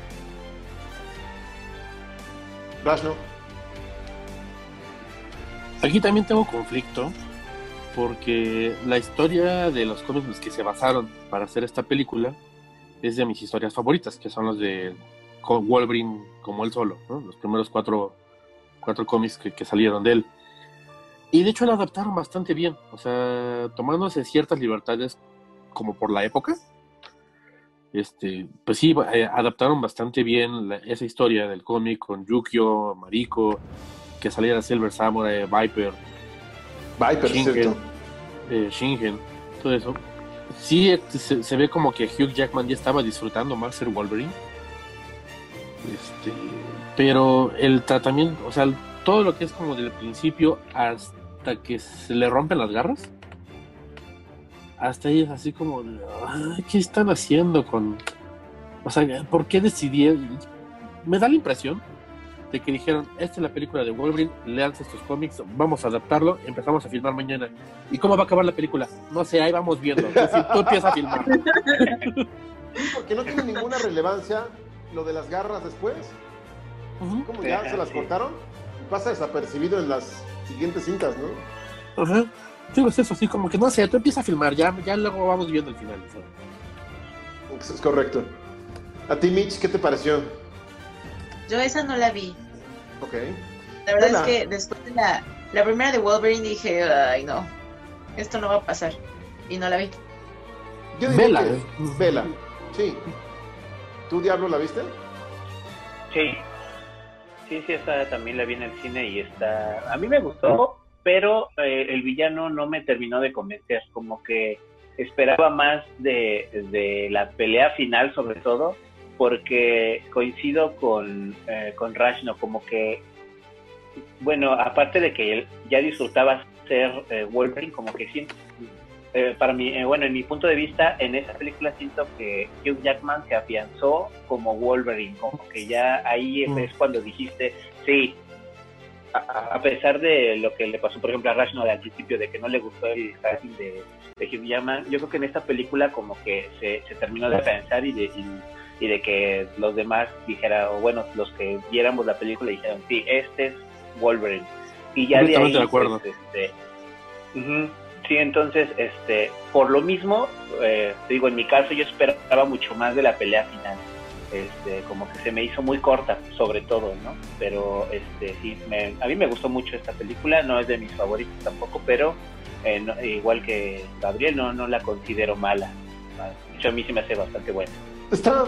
¿no? Aquí también tengo conflicto porque la historia de los cómics que se basaron para hacer esta película es de mis historias favoritas, que son los de Wolverine como él solo, los primeros cuatro, cuatro cómics que salieron de él. Y de hecho lo adaptaron bastante bien, o sea, tomándose ciertas libertades como por la época. Este, pues sí, eh, adaptaron bastante bien esa historia del cómic con Yukio, Mariko, que saliera Silver Samurai, Viper, Viper, Shingen, eh, Shingen, todo eso. Sí, se, se, ve como que Hugh Jackman ya estaba disfrutando más ser Wolverine. Este, pero el tratamiento, o sea, todo lo que es como del principio hasta que se le rompen las garras. Hasta ahí es así como, ¿qué están haciendo con...? O sea, ¿por qué decidí? Me da la impresión de que dijeron, esta es la película de Wolverine, lean estos cómics, vamos a adaptarlo, empezamos a filmar mañana. ¿Y cómo va a acabar la película? No sé, ahí vamos viendo. Tú, empiezas a filmar. porque no tiene ninguna relevancia lo de las garras después. Como ya se las cortaron, pasa desapercibido en las siguientes cintas, ¿no? Ajá. Digo, es eso, así como que no sé, tú empiezas a filmar, ya, ya luego vamos viendo el final. Es correcto. A ti, Mitch, ¿qué te pareció? Yo esa no la vi. Ok. La verdad es que después de la, la primera de Wolverine dije, ay no, esto no va a pasar. Y no la vi. Yo diría Vela, que- ¿eh? Vela, sí. ¿Tú, Diablo, la viste? Sí. Sí, sí, esta también la vi en el cine y está... A mí me gustó, pero eh, el villano no me terminó de convencer. Como que esperaba más de, de la pelea final, sobre todo, porque coincido con, eh, con Rashno, como que, bueno, aparte de que él ya disfrutaba ser eh, Wolverine, como que siento, eh, para mí, eh, bueno, en mi punto de vista, en esa película siento que Hugh Jackman se afianzó como Wolverine, como que ya ahí Mm. es cuando dijiste, sí, a, a pesar de lo que le pasó, por ejemplo, a Rashno al principio, de que no le gustó el casting de, de Hugh Jackman, yo creo que en esta película como que se, se terminó de pensar y de, y, y de que los demás dijeran, o bueno, los que viéramos la película dijeron, sí, este es Wolverine. Y ya de ahí, de acuerdo. pues, este, sí, entonces, este, por lo mismo, eh, digo, en mi caso yo esperaba mucho más de la pelea final. Este, como que se me hizo muy corta, sobre todo, ¿no? Pero, este, sí, me- a mí me gustó mucho esta película, no es de mis favoritos tampoco, pero eh, no- igual que Gabriel, no, no la considero mala. De hecho, a mí sí me hace bastante buena. Está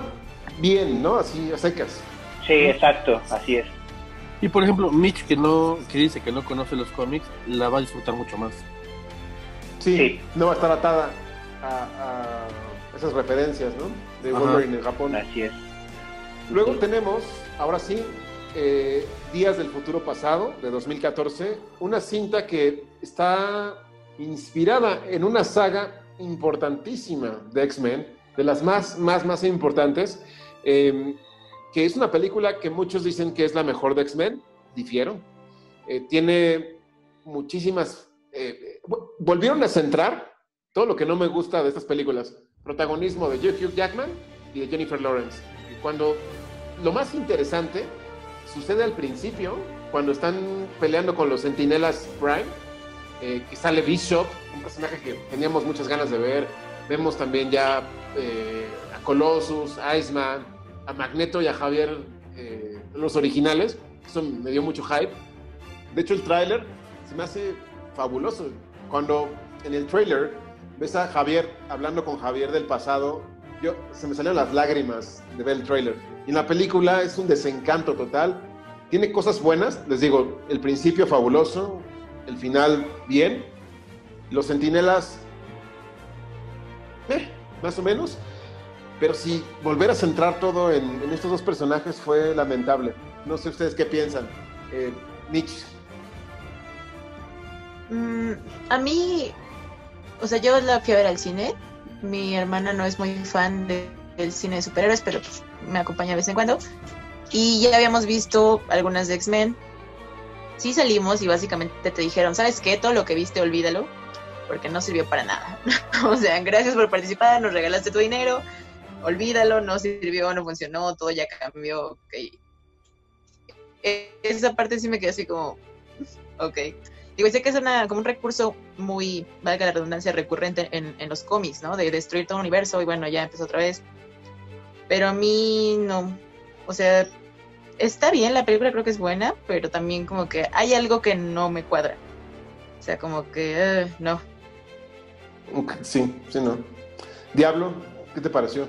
bien, ¿no? Así, a secas. Sí, exacto, así es. Y por ejemplo, Mitch, que no que dice que no conoce los cómics, la va a disfrutar mucho más. Sí, Sí. no va a estar atada a, a esas referencias, ¿no? De. Wolverine en Japón. Así es. Luego tenemos, ahora sí, eh, Días del Futuro Pasado, de 2014, una cinta que está inspirada en una saga importantísima de X-Men, de las más, más, más importantes, eh, que es una película que muchos dicen que es la mejor de X-Men, difiero. Eh, tiene muchísimas... eh, vo- volvieron a centrar todo lo que no me gusta de estas películas. Protagonismo de Hugh Jackman y de Jennifer Lawrence. Cuando lo más interesante sucede al principio, cuando están peleando con los Centinelas Prime, eh, que sale Bishop, un personaje que teníamos muchas ganas de ver. Vemos también ya eh, a Colossus, a Iceman, a Magneto y a Javier, eh, los originales. Eso me dio mucho hype. De hecho, el tráiler se me hace fabuloso. Cuando en el tráiler ves a Javier hablando con Javier del pasado, yo se me salieron las lágrimas de ver el tráiler. Y la película es un desencanto total. Tiene cosas buenas, les digo, el principio fabuloso, el final bien. Los centinelas, más o menos. Pero sí, volver a centrar todo en, en estos dos personajes fue lamentable. No sé ustedes qué piensan. Eh, Mitch, Mm, a mí, o sea, yo la fui a ver al cine. Mi hermana no es muy fan de- del cine de superhéroes, pero pues, me acompaña de vez en cuando. Y ya habíamos visto algunas de X-Men. Sí salimos y básicamente te dijeron, ¿sabes qué? Todo lo que viste, olvídalo, porque no sirvió para nada. o sea, gracias por participar, nos regalaste tu dinero, olvídalo, no sirvió, no funcionó, todo ya cambió. ok. Eh, Esa parte sí me quedé así como, ok. Digo, sé que es una, como un recurso muy, valga la redundancia, recurrente en, en los cómics, ¿no? De destruir todo un universo y bueno, ya empezó otra vez. Pero a mí no. O sea, está bien, la película creo que es buena, pero también como que hay algo que no me cuadra. O sea, como que, eh, no. Sí, sí, no. Diablo, ¿qué te pareció?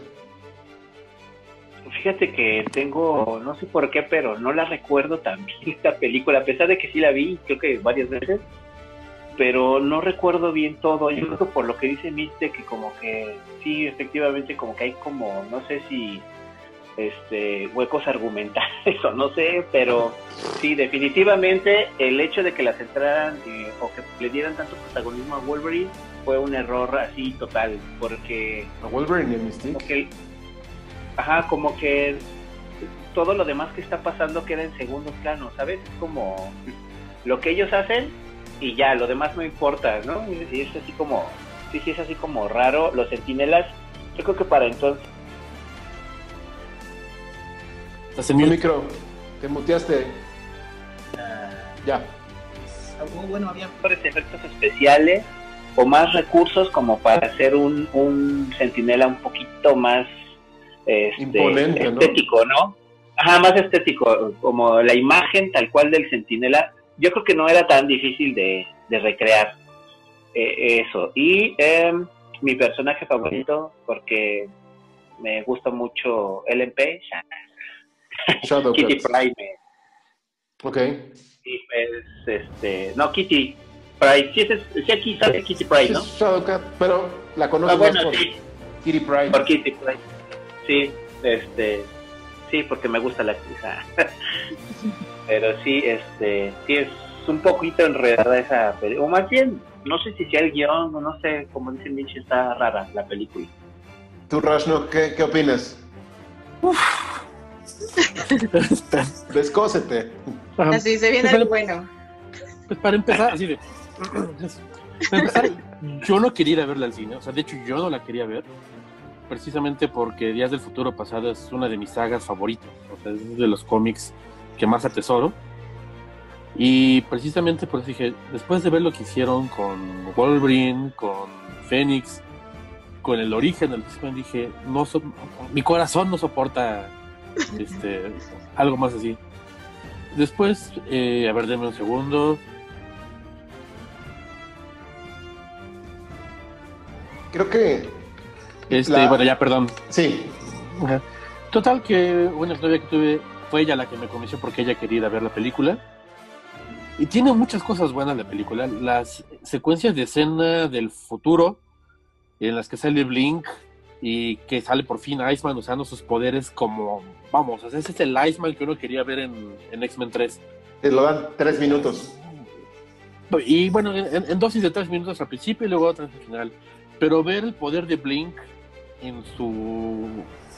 Fíjate que tengo, no sé por qué, pero no la recuerdo también esta película, a pesar de que sí la vi, creo que varias veces, pero no recuerdo bien todo. Yo creo que por lo que dice Miste, que como que sí, efectivamente, como que hay como, no sé si este huecos argumentales o no sé, pero sí, definitivamente el hecho de que la centraran eh, o que le dieran tanto protagonismo a Wolverine fue un error así total, porque ¿A Wolverine y a como Mystique? que ajá como que todo lo demás que está pasando queda en segundo plano sabes es como lo que ellos hacen y ya lo demás no importa no y es así como sí sí es así como raro los centinelas yo creo que para entonces Estás en mute. micro, te muteaste. Ya. oh, bueno había mejores efectos especiales o más recursos como para hacer un, un centinela un poquito más este, Imponente, ¿no? estético no Ajá, más estético, como la imagen tal cual del centinela. Yo creo que no era tan difícil de, de recrear eh, eso. Y em, mi personaje favorito, porque me gusta mucho Ellen Page, Kitty Pryde. Ok. Y pues, este, no, Kitty Pryde, sí, es, sí aquí sale Kitty Pryde, ¿no? Sí, pero la conozco Ah, bueno, por sí. Kitty Pryde. Por Kitty Pryde. Sí, este, sí, porque me gusta la actriz. ah. Pero sí, este, sí es un poquito enredada esa película. O más bien, no sé si sea el guion, o no sé, como dice Mitch, está rara la película. ¿Tú, Rashno, qué, qué opinas? Descósete. Ajá. Así se viene Pues, el bueno. Pues para empezar, así de. Yo no quería ir a verla al cine. O sea, de hecho, yo no la quería ver. Precisamente porque Días del Futuro Pasado es una de mis sagas favoritas. O sea, es de los cómics que más atesoro. Y precisamente por eso dije, después de ver lo que hicieron con Wolverine, con Phoenix, con el origen del X-Men, dije, no so- mi corazón no soporta este, algo más así. Después, eh, a ver, denme un segundo. Creo que Este, La- bueno, ya, perdón. sí. Ajá. Total que una novia que tuve fue ella la que me convenció porque ella quería ir a ver la película. Y tiene muchas cosas buenas la película. Las secuencias de escena del futuro en las que sale Blink y que sale por fin Iceman usando sus poderes como, vamos, ese es el Iceman que uno quería ver en, en X-Men 3. Te lo dan tres minutos. Y bueno, en, en dosis de tres minutos al principio y luego otra al final. Pero ver el poder de Blink en su.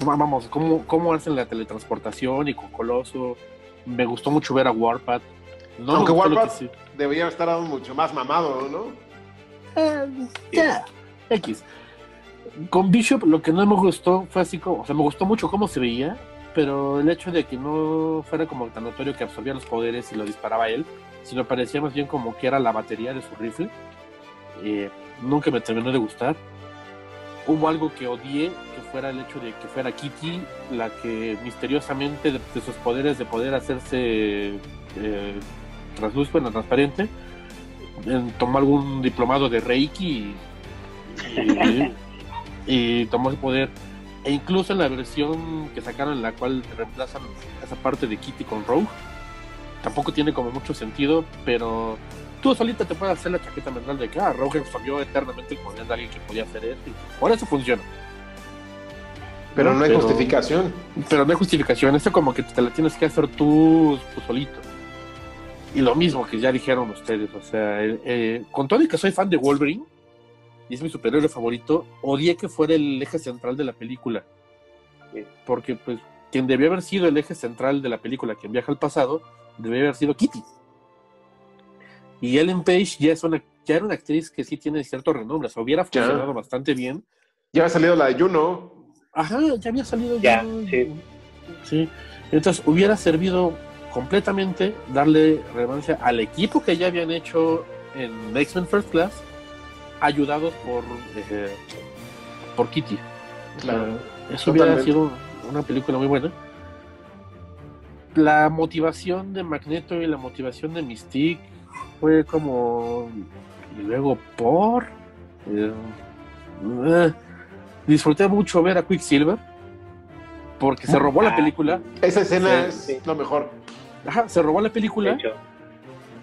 Vamos, cómo, cómo hacen la teletransportación y con Coloso. Me gustó mucho ver a Warpath. No Aunque Warpath sí- debería estar aún mucho más mamado, ¿no? Eh, ya, X. Con Bishop lo que no me gustó fue así como, o sea, me gustó mucho cómo se veía, pero el hecho de que no fuera como tan notorio que absorbía los poderes y lo disparaba él, sino parecía más bien como que era la batería de su rifle, eh, nunca me terminó de gustar. Hubo algo que odié, que fuera el hecho de que fuera Kitty la que misteriosamente de, sus poderes de poder hacerse eh, bueno, transparente, en- tomó algún diplomado de Reiki y tomó ese poder. E incluso en la versión que sacaron en la cual reemplazan esa parte de Kitty con Rogue, tampoco tiene como mucho sentido, pero tú solita te puedes hacer la chaqueta mental de que ah, Rogue absorbió eternamente el poder de alguien que podía hacer eso. y por eso funciona. Pero no hay Pero- justificación. Pero no hay justificación, esto como que te la tienes que hacer tú, tú solito. Y lo mismo que ya dijeron ustedes, o sea, eh, eh, con todo y que soy fan de Wolverine, y es mi superhéroe favorito, odié que fuera el eje central de la película. Sí. Porque, pues, quien debió haber sido el eje central de la película, quien viaja al pasado, debió haber sido Kitty. Y Ellen Page ya, es una, ya era una actriz que sí tiene cierto renombre, o sea, hubiera Ya. funcionado bastante bien. Ya había salido la de Juno. Ajá, ya había salido Ya, ya. sí. Sí. Entonces hubiera servido completamente darle relevancia al equipo que ya habían hecho en X-Men First Class, ayudados por, eh, por Kitty. Claro. Eso hubiera sido una película muy buena. La motivación de Magneto y la motivación de Mystique fue como. Y luego por. eh, eh, disfruté mucho ver a Quicksilver. Porque se robó la Ah. película. Esa escena es lo mejor. Ajá, se robó la película.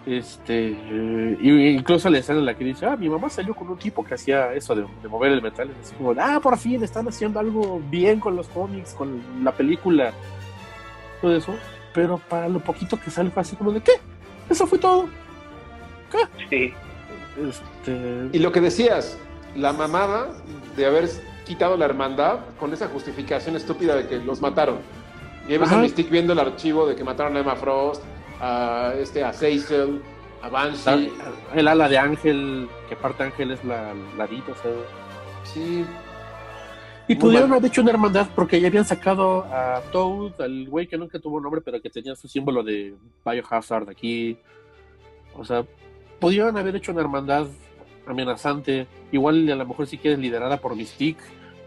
Este, eh, y- incluso la escena en la que dice, ah, mi mamá salió con un tipo que hacía eso de, de mover el metal. Es así como, ah, por fin están haciendo algo bien con los cómics, con la película, todo eso. Pero para lo poquito que sale fue así como de, ¿qué? Eso fue todo. Sí, Este, Y lo que decías, la mamada de haber quitado la hermandad con esa justificación estúpida de que los mataron. Y ahí a. Mystique viendo el archivo de que mataron a Emma Frost, a, este, a Cecil, a Banshee. el ala de Ángel, que parte Ángel es la, la Dita, o sea, Sí, Y Muy pudieron mal. haber hecho una hermandad porque ya habían sacado a Toad, al güey que nunca tuvo nombre, pero que tenía su símbolo de Biohazard aquí. O sea, pudieron haber hecho una hermandad amenazante. Igual a lo mejor si quieres liderada por Mystique,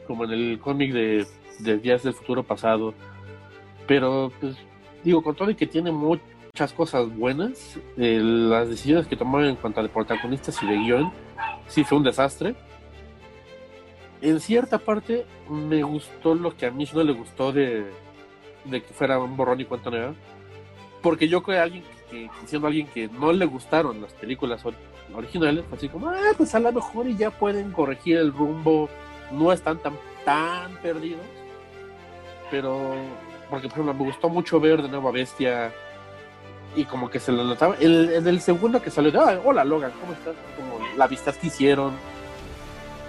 como en el cómic de, de Días del Futuro Pasado. Pero, pues, digo, con todo y que tiene muchas cosas buenas, eh, las decisiones que tomaron en cuanto a protagonistas y de guion, sí fue un desastre. En cierta parte me gustó lo que a mí no le gustó de, de que fuera un borrón y cuenta nueva. Porque yo creo que alguien que, siendo alguien que no le gustaron las películas originales, así como, ah, pues a lo mejor y ya pueden corregir el rumbo, no están tan, tan perdidos. Pero, porque por ejemplo, me gustó mucho ver de nuevo a Bestia y como que se lo notaba. El, el, segundo que salió, ah, hola Logan, ¿cómo estás? Como la vista que hicieron.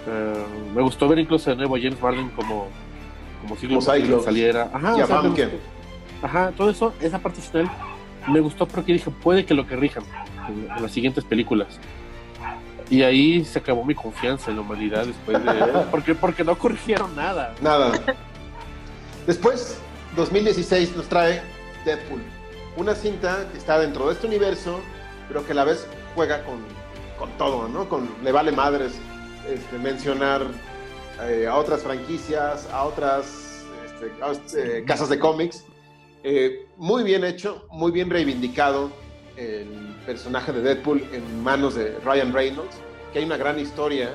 Eh, me gustó ver incluso de nuevo a James Marden como, como si lo saliera. Ajá, ajá, todo eso, esa parte final me gustó porque dije, puede que lo que rijan en, las siguientes películas. Y ahí se acabó mi confianza en la humanidad después de... porque, porque no corrigieron nada. Nada. Después, 2016 nos trae Deadpool. Una cinta que está dentro de este universo, pero que a la vez juega con, con todo, ¿no? Con, le vale madres este, mencionar eh, a otras franquicias, a otras este, eh, casas de cómics. Eh, muy bien hecho, muy bien reivindicado el personaje de Deadpool en manos de Ryan Reynolds, que hay una gran historia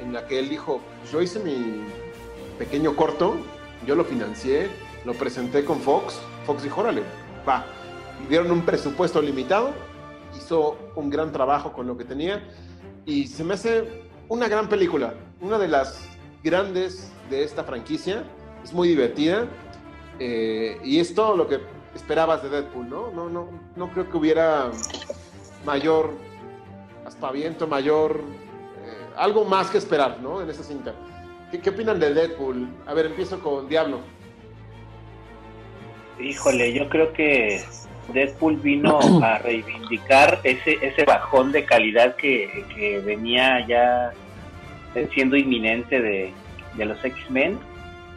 en la que él dijo, yo hice mi pequeño corto, yo lo financié, lo presenté con Fox, Fox dijo, órale, va, dieron un presupuesto limitado, hizo un gran trabajo con lo que tenía y se me hace una gran película, una de las grandes de esta franquicia, es muy divertida eh, y es todo lo que esperabas de Deadpool, ¿no? No, no, no creo que hubiera mayor aspaviento, mayor eh, algo más que esperar, ¿no? En esa cinta. ¿Qué, ¿Qué, opinan de Deadpool? A ver, empiezo con Diablo. Híjole, yo creo que Deadpool vino a reivindicar ese, ese bajón de calidad que, que venía ya siendo inminente de, de los X-Men.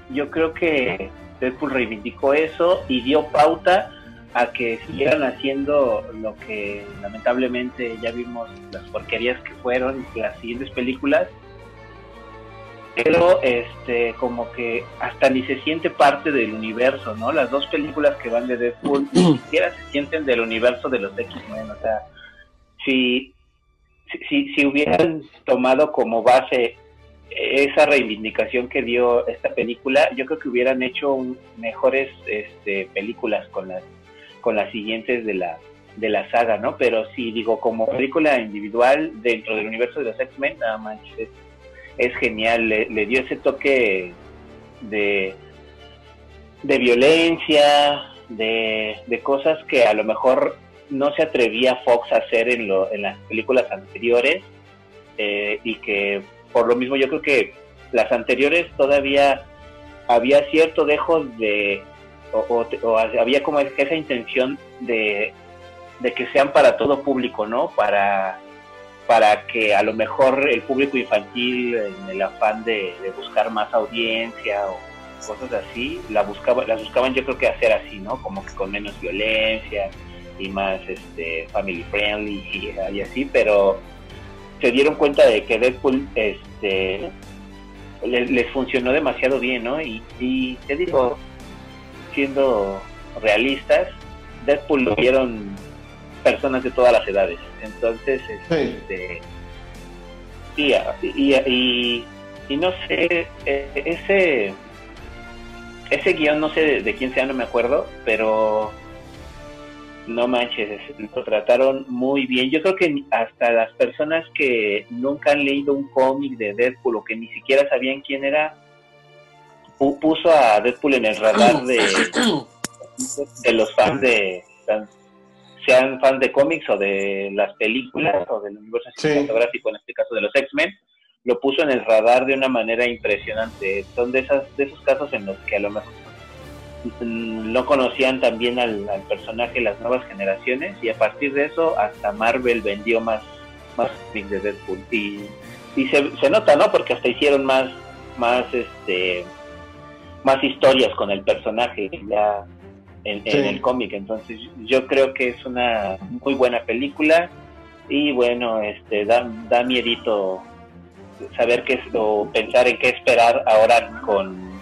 Yo creo que Deadpool reivindicó eso y dio pauta a que siguieran haciendo lo que lamentablemente ya vimos las porquerías que fueron las siguientes películas pero este como que hasta ni se siente parte del universo, ¿no? Las dos películas que van de Deadpool ni siquiera se sienten del universo de los X-Men, o sea, si, si, si hubieran tomado como base esa reivindicación que dio esta película, yo creo que hubieran hecho mejores este, películas con las con las siguientes de la de la saga, ¿no? Pero sí, digo, como película individual dentro del universo de los X-Men, nada más es genial, le, dio ese toque de, de violencia, de, cosas que a lo mejor no se atrevía Fox a hacer en, lo, en las películas anteriores eh, y que por lo mismo yo creo que las anteriores todavía había cierto dejo de o, había como esa intención de, de que sean para todo público, ¿no? Para para que a lo mejor el público infantil, en el afán de, buscar más audiencia o cosas así, la buscaba, las buscaban yo creo que hacer así, ¿no? Como que con menos violencia y más este family friendly y, así, pero se dieron cuenta de que Deadpool este les, funcionó demasiado bien, ¿no? Y, y te digo, siendo realistas, Deadpool lo vieron personas de todas las edades. Entonces, este, y, y, y, no sé, e, ese, ese guion, no sé de, quién sea, no me acuerdo, pero no manches, lo trataron muy bien. Yo creo que hasta las personas que nunca han leído un cómic de Deadpool o que ni siquiera sabían quién era, puso a Deadpool en el radar de, de los fans de, sean fans de cómics o de las películas o del universo cinematográfico, en este caso de los X-Men, lo puso en el radar de una manera impresionante. Son de, esas, de esos casos en los que a lo mejor no conocían también al, personaje las nuevas generaciones y a partir de eso hasta Marvel vendió más, más cómics de Deadpool. Y, y se, se nota, ¿no? Porque hasta hicieron más, más, este, más historias con el personaje. Ya en, el cómic. Entonces yo creo que es una muy buena película y bueno, este da, da miedito saber qué o pensar en qué esperar ahora con,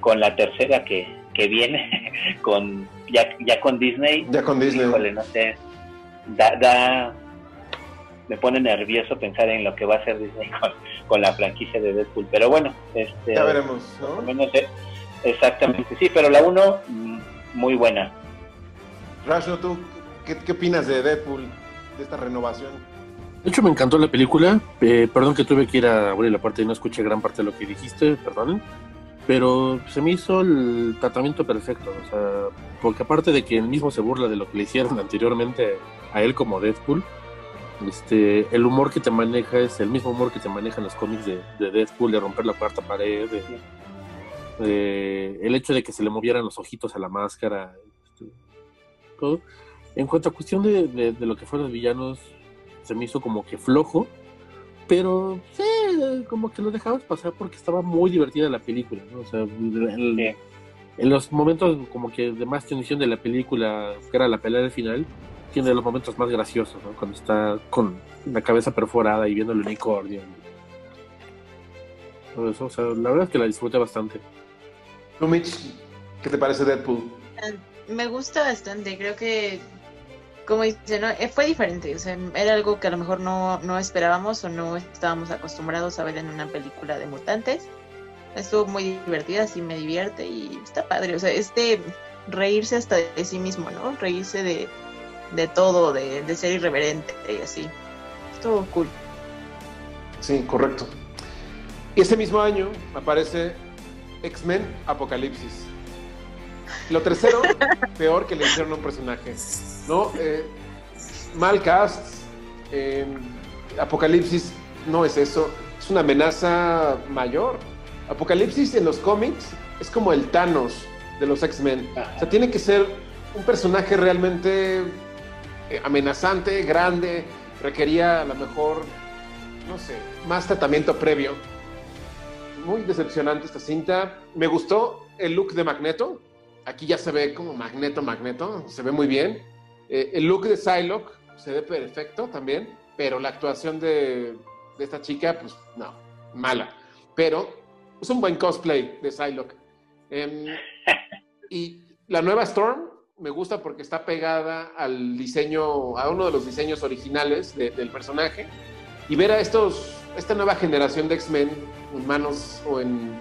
con la tercera que, que viene. con ya, ya con Disney. Ya con Disney. Híjole, no sé. Da, da, me pone nervioso pensar en lo que va a hacer Disney con, con la franquicia de Deadpool. Pero bueno, este, Ya veremos, ¿no? menos, eh, exactamente, sí, pero la 1 muy buena. Rasho, ¿tú qué, qué opinas de Deadpool, de esta renovación? De hecho, me encantó la película. Eh, perdón que tuve que ir a abrir la parte y no escuché gran parte de lo que dijiste, perdonen. Pero se me hizo el tratamiento perfecto. O sea, porque aparte de que él mismo se burla de lo que le hicieron anteriormente a él como Deadpool, este, el humor que te maneja es el mismo humor que te manejan los cómics de, de Deadpool, de romper la cuarta pared, de, de- el hecho de que se le movieran los ojitos a la máscara, este, todo. En cuanto a cuestión de, de- de lo que fueron los villanos, se me hizo como que flojo, pero sí, como que lo dejabas pasar porque estaba muy divertida la película, ¿no? O sea, el- Sí. en los momentos como que de más tensión de la película, que era la pelea del final, tiene los momentos más graciosos, ¿no? Cuando está con la cabeza perforada y viendo el unicornio. Todo eso, o sea, la verdad es que la disfruté bastante. ¿Tú, Mitch, qué te parece Deadpool? Me gusta bastante, creo que, como dice, ¿no? Eh, fue diferente, o sea, era algo que a lo mejor no, no esperábamos o no estábamos acostumbrados a ver en una película de mutantes. Estuvo muy divertida, así me divierte y está padre, o sea, este reírse hasta de sí mismo, ¿no? Reírse de, de todo, de, de ser irreverente y así. Estuvo cool. Sí, correcto. Y ese mismo año aparece X-Men Apocalipsis. Lo tercero, peor que le hicieron a un personaje. ¿No? Eh, mal cast. eh, Apocalipsis no es eso. Es una amenaza mayor. Apocalipsis en los cómics es como el Thanos de los X-Men. O sea, tiene que ser un personaje realmente eh, amenazante, grande. Requería a lo mejor, no sé, más tratamiento previo. Muy decepcionante esta cinta. Me gustó el look de Magneto. Aquí ya se ve como Magneto, Magneto. Se ve muy bien. Eh, el look de Psylocke se ve perfecto también. Pero la actuación de, de esta chica, pues no, mala. Pero es un buen cosplay de Psylocke. Em, y la nueva Storm me gusta porque está pegada al diseño, a uno de los diseños originales de- del personaje. Y ver a estos, esta nueva generación de X-Men en manos o en.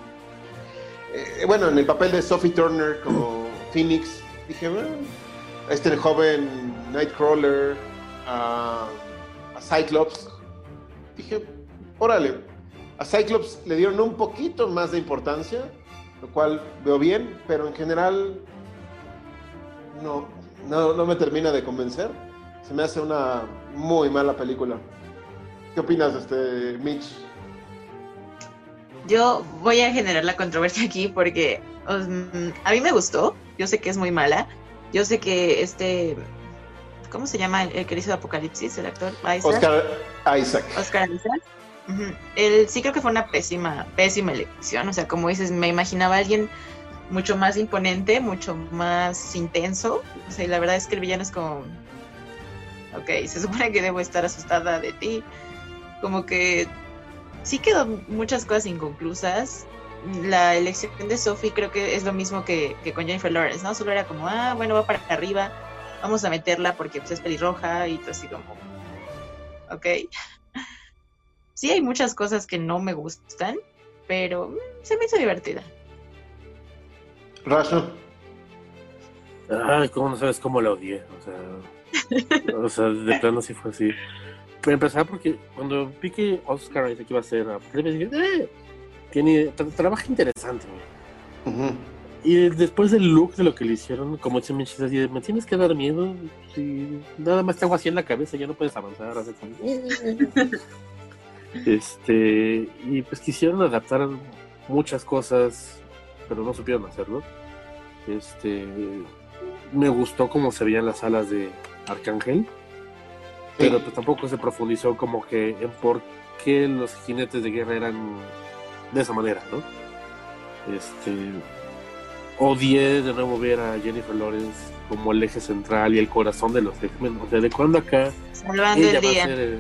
Eh, bueno, en el papel de Sophie Turner como Phoenix, dije, bueno, este joven Nightcrawler, a, a Cyclops. Dije, órale, a Cyclops le dieron un poquito más de importancia, lo cual veo bien, pero en general no, no, no me termina de convencer. Se me hace una muy mala película. ¿Qué opinas, este, Mitch? Yo voy a generar la controversia aquí porque um, a mí me gustó. Yo sé que es muy mala. Yo sé que este. ¿Cómo se llama el, el que hizo Apocalipsis, el actor? Isaac. Oscar Isaac. Oscar Isaac. Ujú. Él sí creo que fue una pésima, pésima elección. O sea, como dices, me imaginaba a alguien mucho más imponente, mucho más intenso. O sea, y la verdad es que el villano es como. Ok, se supone que debo estar asustada de ti. Como que sí quedó muchas cosas inconclusas. La elección de Sophie creo que es lo mismo que, que con Jennifer Lawrence, ¿no? Solo era como, ah, bueno, va para arriba, vamos a meterla porque pues, es pelirroja y todo así como, ok. Sí hay muchas cosas que no me gustan, pero se me hizo divertida. Rasho. Ay, ¿cómo no sabes cómo la odié? O sea, o sea, de plano sí fue así. Pero empezar porque cuando vi que Oscar Isaac iba a ser Apocalipsis, dije, eh, tiene, tra- trabaja interesante, güey. Ujú. Y después del look de lo que le hicieron, como Mitch, es así me tienes que dar miedo. Si nada más te hago así en la cabeza, ya no puedes avanzar. hace como- este, y pues quisieron adaptar muchas cosas, pero no supieron hacerlo. Este, me gustó cómo se veían las alas de Arcángel, pero pues tampoco se profundizó como que en por qué los jinetes de guerra eran de esa manera, ¿no? Este, odié de nuevo ver a Jennifer Lawrence como el eje central y el corazón de los X-Men. O sea, de cuando acá Salvando ella el va a día. ser el,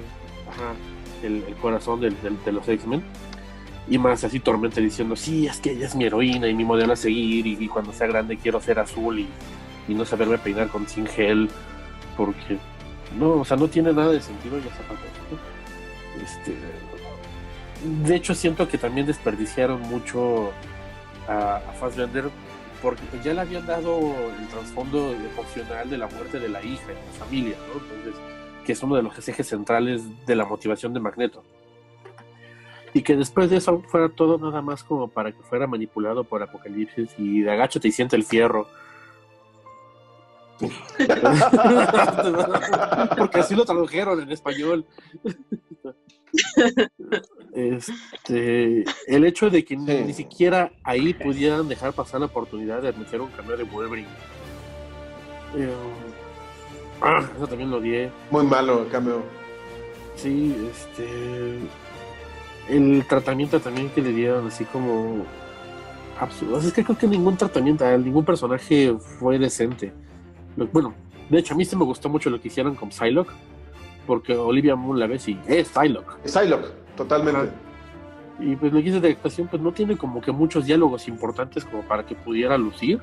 ajá, el- el corazón del- del- de los X-Men. Y más así Tormenta diciendo, sí, es que ella es mi heroína y mi modelo a seguir y, cuando sea grande quiero ser azul y, y no saberme peinar con sin gel porque no, o sea, no tiene nada de sentido ya Este, de hecho siento que también desperdiciaron mucho a, a Fassbender porque ya le habían dado el trasfondo emocional de la muerte de la hija en la familia, ¿no? Entonces, que es uno de los ejes centrales de la motivación de Magneto. Y que después de eso fuera todo nada más como para que fuera manipulado por Apocalipsis y de agáchate y siente el fierro. Porque así lo tradujeron en español. Este, el hecho de que ni, siquiera ahí pudieran dejar pasar la oportunidad de meter un cambio de Wolverine. Eh, ah, eso también lo di. Muy malo el cambio. Sí, este. El tratamiento también que le dieron, así como. Absurdo. Es que creo que ningún tratamiento, ningún personaje fue decente. Bueno, de hecho, a mí sí me gustó mucho lo que hicieron con Psylocke, porque Olivia Moon la ves y es Psylocke. Es Psylocke, totalmente. Y pues lo que hice de actuación, pues no tiene como que muchos diálogos importantes como para que pudiera lucir.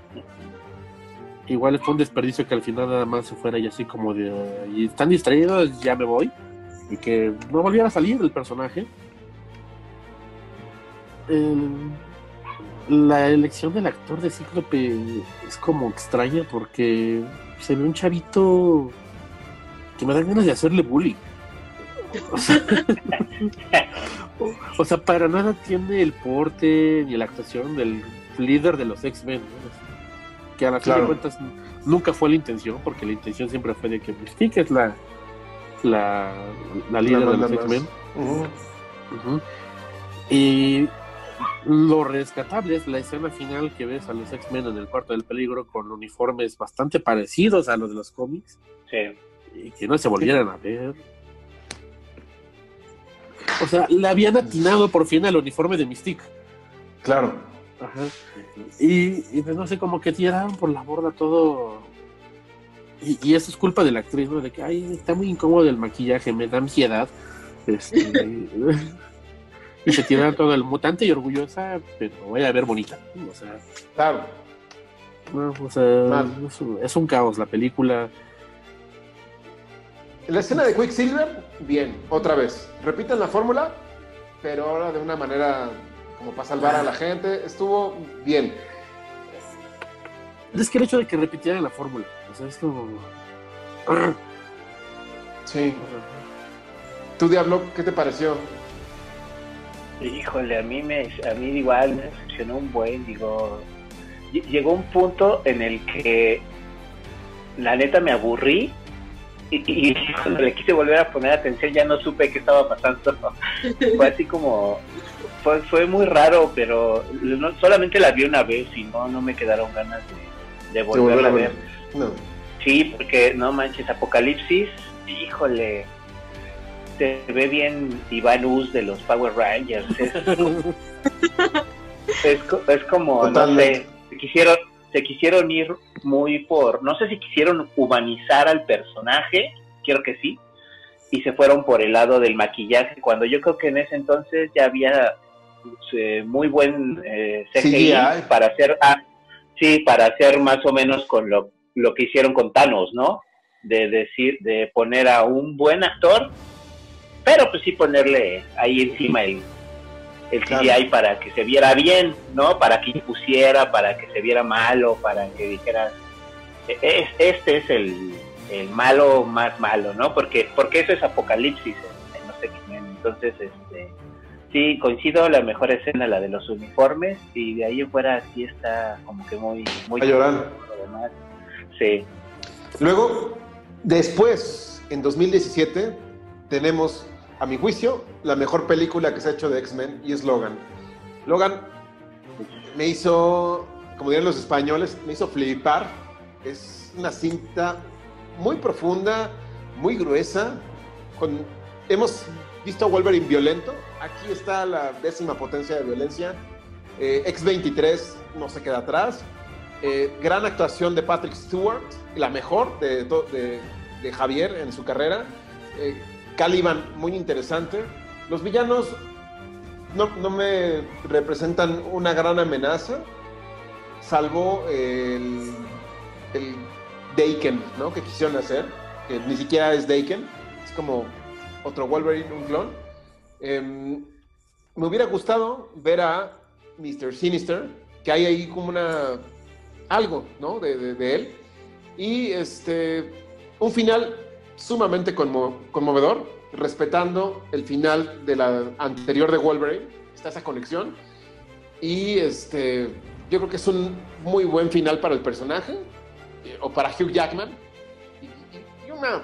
Igual fue un desperdicio que al final nada más se fuera y así como de. Y están distraídos, ya me voy. Y que no volviera a salir el personaje. La elección del actor de Cíclope es como extraña porque se ve un chavito que me da ganas de hacerle bullying. O sea, para nada tiene el porte ni la actuación del líder de los X-Men. Que a la fin de cuentas nunca fue la intención, porque la intención siempre fue de que Mystique es la, la, líder de los X-Men. Y lo rescatable es la escena final que ves a los X-Men en el cuarto del peligro con uniformes bastante parecidos a los de los cómics. Sí. Y que no se volvieran a ver. O sea, le habían atinado por fin al uniforme de Mystique. Claro. Ajá. Y, pues no sé, como que tiraron por la borda todo. Y, eso es culpa de la actriz, ¿no? De que, ay, está muy incómodo el maquillaje, me da ansiedad. Este. y se tira todo el mutante y orgullosa, pero voy a ver bonita. O sea, claro. o sea, es un, caos la película. La escena de Quicksilver, bien, otra vez. Repiten la fórmula, pero ahora de una manera como para salvar a la gente. Estuvo bien. Es que el hecho de que repitieran la fórmula, o sea, es como. Sí. ¿Tú, Diablo, qué te pareció? Híjole, a mí me, a mí igual me decepcionó un buen, digo, llegó un punto en el que la neta me aburrí y, cuando le quise volver a poner atención ya no supe qué estaba pasando. fue así como, fue, fue muy raro, pero no, solamente la vi una vez y no, no me quedaron ganas de, de volverla a ver. Sí, porque no manches, Apocalipsis, híjole, se ve bien Iván de los Power Rangers. Es, como, no sé, se quisieron, se quisieron ir muy por, no sé si quisieron humanizar al personaje, quiero que sí, y se fueron por el lado del maquillaje, cuando yo creo que en ese entonces ya había pues, muy buen eh, CGI, para hacer, ah, sí, para hacer más o menos con lo, lo que hicieron con Thanos, ¿no? De decir, de poner a un buen actor pero pues sí ponerle ahí encima el, el CGI para que se viera bien, ¿no? Para que impusiera, para que se viera malo, para que dijera, e-, es, este es el, el malo más malo, ¿no? Porque, porque eso es apocalipsis en, no sé Entonces, este, sí, coincido, la mejor escena, la de los uniformes, y de ahí en fuera sí está como que muy... muy llorando. Sí. Luego, después, en 2017, tenemos a mi juicio, la mejor película que se ha hecho de X-Men y es Logan. Logan me hizo, como dirían los españoles, me hizo flipar. Es una cinta muy profunda, muy gruesa. Hemos visto a Wolverine violento. Aquí está la décima potencia de violencia. Eh, X-23 no se queda atrás. Eh, gran actuación de Patrick Stewart, la mejor de, de, Javier en su carrera. Eh, Caliban, muy interesante. Los villanos no, no me representan una gran amenaza, salvo el, el Daken, ¿no? Que quisieron hacer, que ni siquiera es Daken, es como otro Wolverine, un clon. Em, me hubiera gustado ver a Mr. Sinister, que hay ahí como una algo, ¿no? De, de, él. Y este, un final sumamente conmovedor, respetando el final de la anterior de Wolverine. Está esa conexión. Y este, yo creo que es un muy buen final para el personaje, o para Hugh Jackman. Y, y una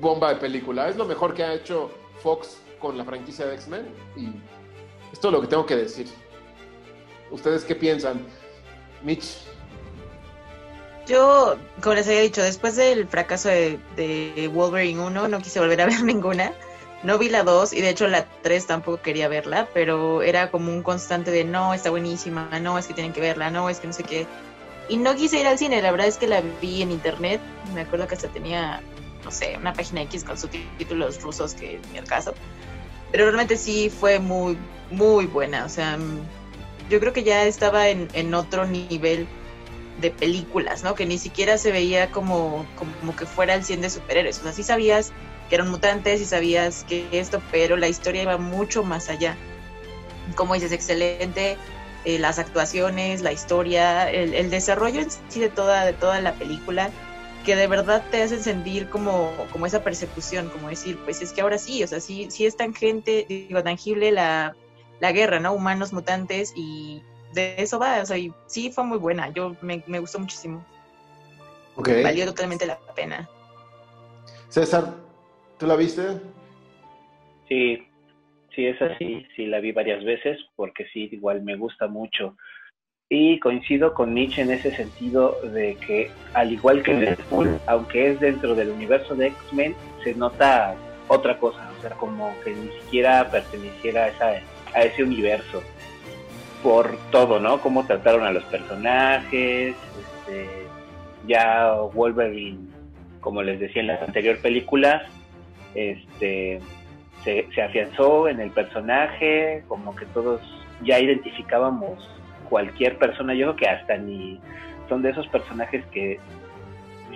bomba de película. Es lo mejor que ha hecho Fox con la franquicia de X-Men. Y es todo lo que tengo que decir. ¿Ustedes qué piensan? Mitch. Yo, como les había dicho, después del fracaso de, Wolverine 1, no quise volver a ver ninguna. No vi la 2 y de hecho la 3 tampoco quería verla, pero era como un constante de no, está buenísima, no, es que tienen que verla, no, es que no sé qué. Y no quise ir al cine, la verdad es que la vi en internet, me acuerdo que hasta tenía, no sé, una página X con subtítulos rusos que ni el caso. Pero realmente sí fue muy, muy buena, o sea, yo creo que ya estaba en, en otro nivel de películas, ¿no? Que ni siquiera se veía como, como, que fuera el 100 de superhéroes. O sea, sí sabías que eran mutantes y sabías que esto, pero la historia iba mucho más allá. Como dices, excelente, eh, las actuaciones, la historia, el, desarrollo en sí de toda, toda la película, que de verdad te hacen sentir como, como esa persecución, como decir, pues es que ahora sí, o sea, sí, sí es tangente, digo, tangible la, la guerra, ¿no? Humanos, mutantes y de eso va, o sea, y sí fue muy buena, yo me, gustó muchísimo. Valió totalmente la pena. César, ¿tú la viste? Sí, sí, es así, sí la vi varias veces porque sí, igual me gusta mucho. Y coincido con Nietzsche en ese sentido de que, al igual que Deadpool, aunque es dentro del universo de X-Men, se nota otra cosa, o sea, como que ni siquiera perteneciera a, esa, a ese universo por todo, ¿no? Cómo trataron a los personajes, este, ya Wolverine, como les decía en la anterior película, este, se, se afianzó en el personaje, como que todos ya identificábamos cualquier persona, yo creo que hasta ni son de esos personajes que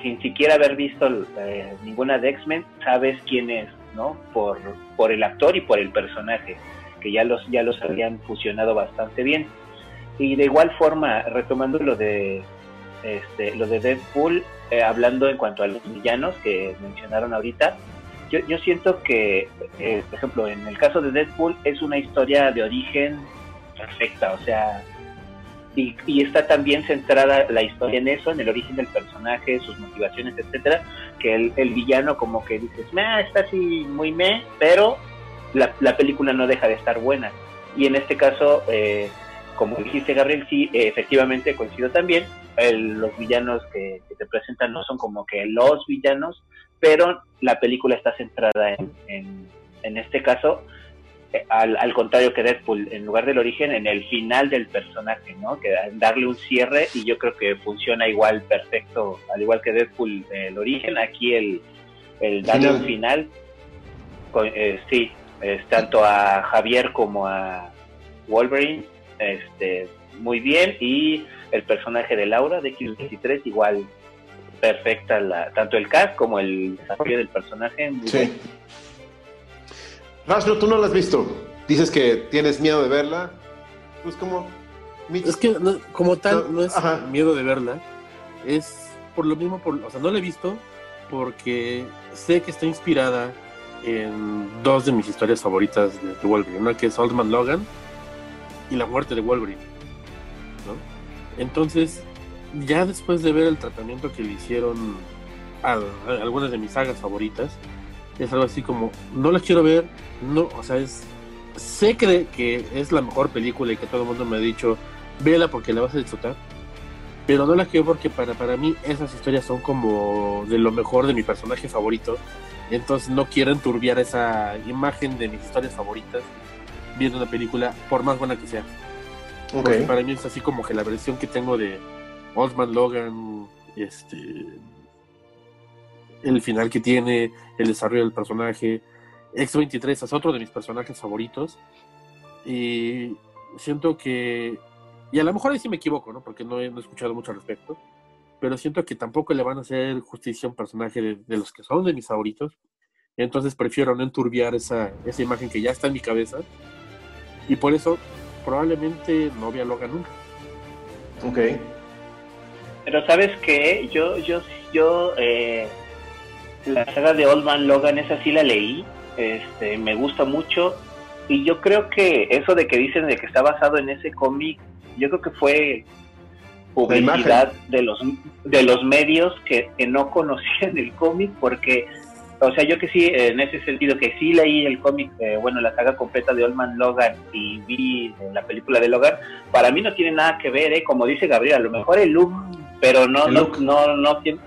sin siquiera haber visto eh, ninguna de X-Men, sabes quién es, ¿no? Por, por el actor y por el personaje que ya los, ya los habían fusionado bastante bien. Y de igual forma, retomando lo de este, lo de Deadpool, eh, hablando en cuanto a los villanos que mencionaron ahorita, yo, yo siento que, eh, por ejemplo, en el caso de Deadpool es una historia de origen perfecta, o sea, y, y, está también centrada la historia en eso, en el origen del personaje, sus motivaciones, etcétera, que el, el villano como que dices, me está así muy me, pero la, película no deja de estar buena. Y en este caso, eh, como dijiste Gabriel, sí, eh, efectivamente coincido también, los villanos que, te presentan no son como que los villanos, pero la película está centrada en, en, este caso, eh, al, contrario que Deadpool, en lugar del origen, en el final del personaje, ¿no? Que darle un cierre y yo creo que funciona igual perfecto, al igual que Deadpool el origen, aquí el, el darle un final, sí, tanto a Javier como a Wolverine, este, muy bien, y el personaje de Laura de X23 igual perfecta, la, tanto el cast como el desarrollo del personaje. Muy sí. tú no la has visto. Dices que tienes miedo de verla. Pues como... Es que como tal no, es miedo de verla. Es por lo mismo, por, o sea, no la he visto porque sé que está inspirada en dos de mis historias favoritas de, Wolverine, una que es Old Man Logan y la muerte de Wolverine. Entonces, ya después de ver el tratamiento que le hicieron a, algunas de mis sagas favoritas, es algo así como, no las quiero ver, no, o sea, es, sé que, que es la mejor película y que todo el mundo me ha dicho, véala porque la vas a disfrutar, pero no la quiero porque para, para mí esas historias son como de lo mejor de mi personaje favorito entonces no quiero enturbiar esa imagen de mis historias favoritas viendo una película, por más buena que sea. Porque para mí es así como que la versión que tengo de Osman Logan, este el final que tiene, el desarrollo del personaje. X-23 es otro de mis personajes favoritos. Y siento que, y a lo mejor ahí sí me equivoco, ¿no? Porque no he, no he escuchado mucho al respecto, pero siento que tampoco le van a hacer justicia a un personaje de, de los que son de mis favoritos. Entonces prefiero no enturbiar esa, esa imagen que ya está en mi cabeza. Y por eso probablemente no vea Logan nunca. Ok. Pero sabes qué, yo, yo, yo, eh, la saga de Old Man Logan, esa sí la leí, este, me gusta mucho y yo creo que eso de que dicen de que está basado en ese cómic, yo creo que fue publicidad de los de los medios que, que no conocían el cómic porque o sea yo que sí en ese sentido que sí leí el cómic eh, bueno la saga completa de Old Man Logan y vi la película de Logan para mí no tiene nada que ver eh como dice Gabriel a lo mejor el look pero no no, look. no no tiene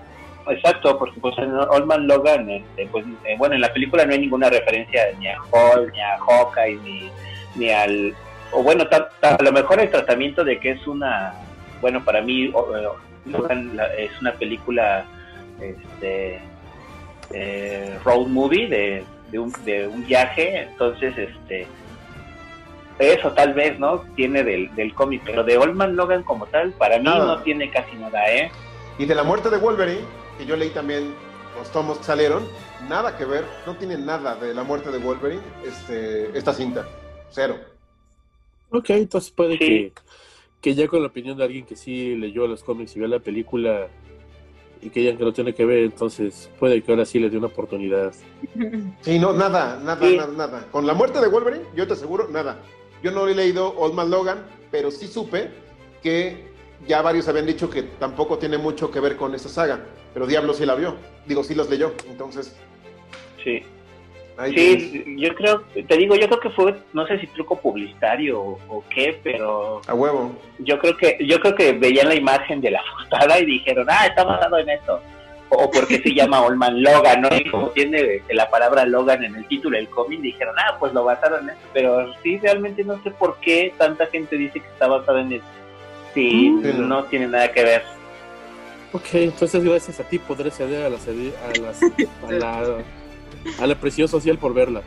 exacto porque pues en Old Man Logan este, pues eh, bueno en la película no hay ninguna referencia ni a Hulk ni a Hawkeye ni ni al o bueno ta- ta- a lo mejor el tratamiento de que es una bueno para mí Logan es una película este eh, road movie de, de, un, de un viaje entonces este eso tal vez no tiene del, del cómic pero de Old Man Logan como tal para mí Nada. no tiene casi nada eh Y de la muerte de Wolverine, que yo leí también los tomos que salieron, nada que ver, no tiene nada de la muerte de Wolverine este, esta cinta. Cero. Ok, entonces puede Sí. que, que ya con la opinión de alguien que sí leyó los cómics y vio la película y que ya que no tiene que ver, entonces puede que ahora sí le dé una oportunidad. Sí, no, nada, nada, Sí. nada, nada. Con la muerte de Wolverine, yo te aseguro, nada. Yo no he leído Old Man Logan, pero sí supe que ya varios habían dicho que tampoco tiene mucho que ver con esa saga. Pero Diablo sí la vio. Digo, sí los leyó. Entonces, sí ahí tienes. Sí, yo creo, te digo, yo creo que fue, no sé si truco publicitario o, o qué, pero A huevo. yo creo que, yo creo que veían la imagen de la portada y dijeron, ah, está basado en esto. O porque se llama Olman Logan, ¿no? Y como tiene eh, la palabra Logan en el título del cómic, dijeron, ah, pues lo basaron en eso. Pero sí, realmente no sé por qué tanta gente dice que está basado en eso. Sí, Mm. No. tiene nada que ver. Ok, entonces gracias a ti podré ceder a las- a la, a la presión social por verla.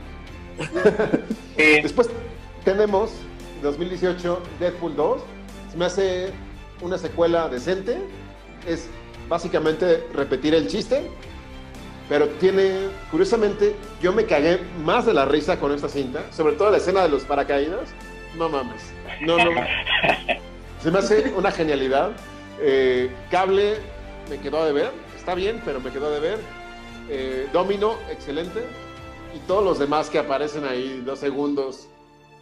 Sí, Después tenemos 2018 Deadpool 2. Se me hace una secuela decente. Es básicamente repetir el chiste. Pero tiene, curiosamente, yo me cagué más de la risa con esta cinta. Sobre todo la escena de los paracaídas. No mames. No, no. Se me hace una genialidad. Eh, cable me quedó de ver. Está bien, pero me quedó de ver. Eh, Domino, excelente. Y todos los demás que aparecen ahí dos segundos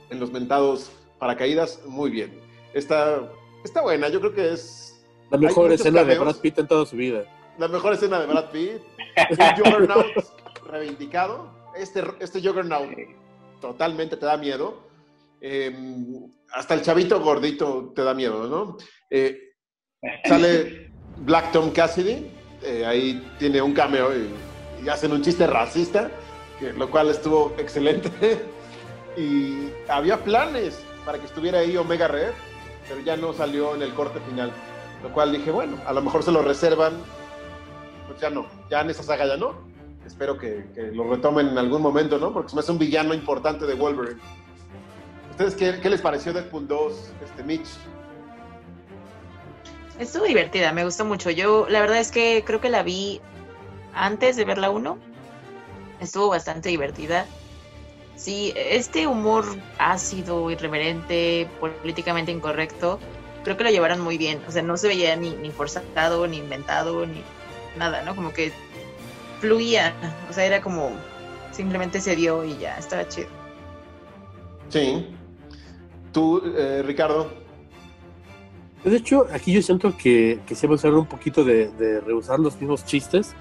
en los mentados paracaídas, muy bien. Está, está buena, yo creo que es La mejor escena de. Brad Pitt en toda su vida. la mejor escena de Brad Pitt. Un Juggernaut reivindicado. Este, este Juggernaut totalmente te da miedo. Eh, hasta el chavito gordito te da miedo, ¿no? Eh, sale Black Tom Cassidy, eh, ahí tiene un cameo y, y hacen un chiste racista, que, lo cual estuvo excelente. y había planes para que estuviera ahí Omega Red, pero ya no salió en el corte final. Lo cual dije, bueno, a lo mejor se lo reservan. Pues ya no, ya en esa saga ya no. Espero que, lo retomen en algún momento, ¿no? Porque se me hace un villano importante de Wolverine. ¿Ustedes qué, qué les pareció Deadpool 2, este Mitch? Estuvo divertida, me gustó mucho. Yo, la verdad es que creo que la vi antes de ver la 1. Estuvo bastante divertida. Sí, este humor ácido, irreverente, políticamente incorrecto, creo que lo llevaron muy bien. O sea, no se veía ni, ni forzado, ni inventado, ni nada, ¿no? Como que fluía. O sea, era como simplemente se dio y ya, estaba chido. Sí. Tú, eh, Ricardo. De hecho, aquí yo siento que, que se va a usar un poquito de, de rehusar los mismos chistes,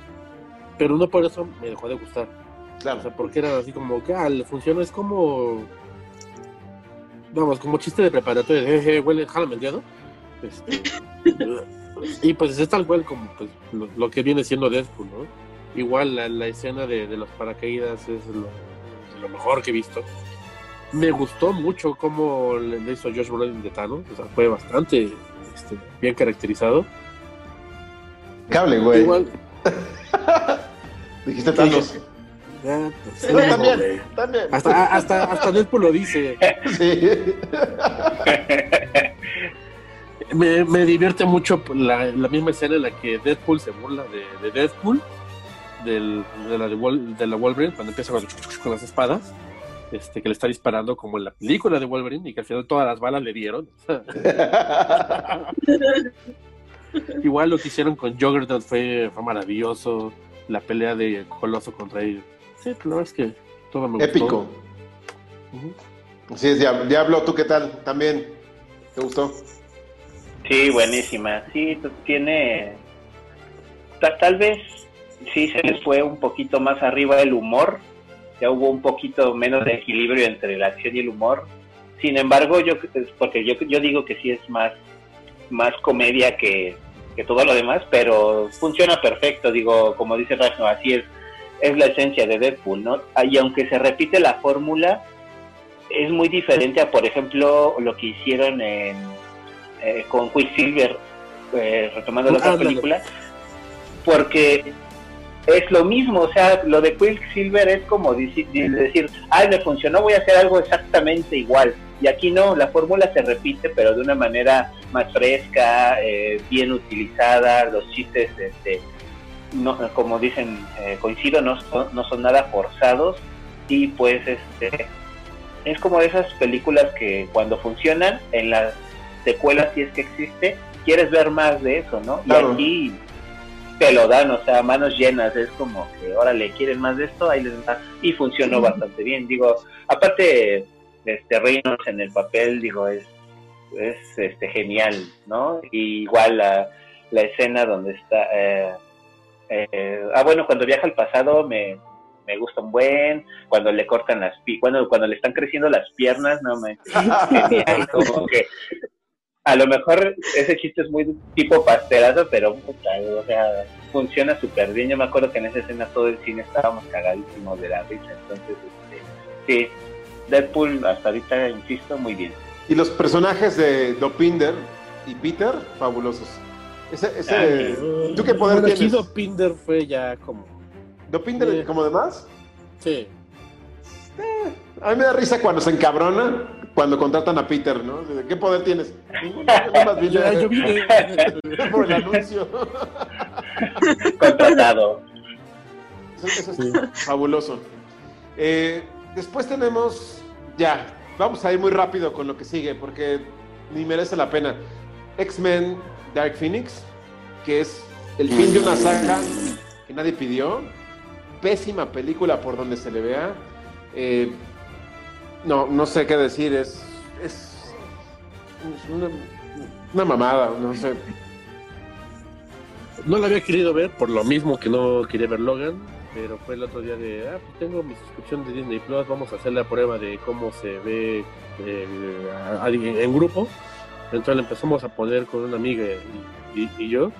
pero no por eso me dejó de gustar. O Claro. sea, porque era así como que, ah, le funciona, es como. Vamos, como chiste de preparatoria, de, jeje, huele, jálame el dedo. Este, y pues es tal cual como pues, lo, lo que viene siendo Deadpool, ¿no? Igual la, la escena de, de los paracaídas es lo, lo mejor que he visto. Me gustó mucho cómo le le hizo Josh Brolin de Thanos, o sea, fue bastante este, bien caracterizado. Cable, güey. Igual, Dijiste Thanos. Pues, también. Hasta, hasta, hasta Deadpool lo dice. Sí. Me, me divierte mucho la, la misma escena en la que Deadpool se burla de, de Deadpool, del, de, la de, Wol- de la Wolverine, cuando empieza con, con las espadas, este, que le está disparando como en la película de Wolverine y que al final todas las balas le dieron. Igual lo que hicieron con Juggernaut fue, fue maravilloso, la pelea de Coloso contra él. Sí, la verdad es que todo me gustó. Épico. Ujú. Sí, es Diablo. ¿tú qué tal? También. ¿Te gustó? Sí, buenísima. Sí, t- tiene. ta- tal vez sí se les fue un poquito más arriba el humor. Ya hubo un poquito menos de equilibrio entre la acción y el humor. Sin embargo, yo porque yo, yo digo que sí es más, más comedia que, que todo lo demás, pero funciona perfecto. Digo, como dice Ragno, así es, es la esencia de Deadpool, ¿no? Ah, Y aunque se repite la fórmula, es muy diferente a, por ejemplo, lo que hicieron en eh, con Quicksilver, eh, retomando la otra película, porque es lo mismo, o sea, lo de Quicksilver es como deci- de- decir, ay, me funcionó, voy a hacer algo exactamente igual. Y aquí no, la fórmula se repite, pero de una manera más fresca, eh, bien utilizada, los chistes, este, no, como dicen, eh, coincido, no son, no son nada forzados. Y pues este es como de esas películas que cuando funcionan en las secuelas si es que existe quieres ver más de eso no Claro. y aquí te lo dan o sea manos llenas es como que órale quieren más de esto ahí les da y funcionó bastante bien. Digo aparte este Reynolds en el papel digo es es este genial no y igual la, la escena donde está eh, eh, ah bueno cuando viaja al pasado me me gusta un buen cuando le cortan las cuando cuando le están creciendo las piernas no me genial como que a lo mejor ese chiste es muy tipo pastelazo pero puta, o sea funciona súper bien. Yo me acuerdo que en esa escena todo el cine estábamos cagadísimos de la risa entonces este, sí Deadpool hasta ahorita insisto muy bien Y los personajes de Dopinder y Peter, fabulosos. Ese, ese, Ah, ¿Tú qué poder Bueno, aquí tienes? Dopinder fue ya como. ¿Dopinder Sí. como demás? Sí. A mí me da risa cuando se encabrona, cuando contratan a Peter, ¿no? ¿De ¿Qué poder tienes? Ninguno, yo más bien Ya, yo vine. por el anuncio. contratado Eso, eso es fabuloso. Eh, después tenemos, ya, vamos a ir muy rápido con lo que sigue, porque ni merece la pena. X-Men Dark Phoenix, que es el fin de una saga que nadie pidió. Pésima película por donde se le vea. Eh, no, no sé qué decir, es, es, una mamada, no sé. No la había querido ver por lo mismo que no quería ver Logan, pero fue el otro día de, ah, pues tengo mi suscripción de Disney Plus, vamos a hacer la prueba de cómo se ve eh, a- a- en grupo. Entonces le empezamos a poner con una amiga y, y- y yo.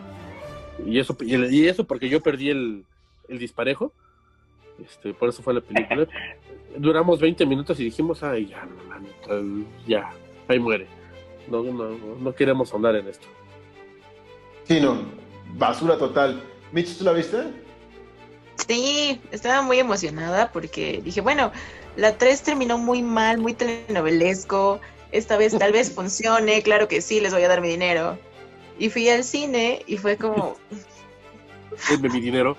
Y eso, y, y eso porque yo perdí el, el disparejo. Este, por eso fue la película. Duramos 20 minutos y dijimos, ay, ya, ya, ahí muere. No, no, no queremos hablar en esto. Sí, no, basura total. Mitch, ¿tú la viste? Sí, estaba muy emocionada porque dije, bueno, la 3 terminó muy mal, muy telenovelesco. Esta vez tal vez funcione, claro que sí, les voy a dar mi dinero. Y fui al cine y fue como, Denme mi dinero.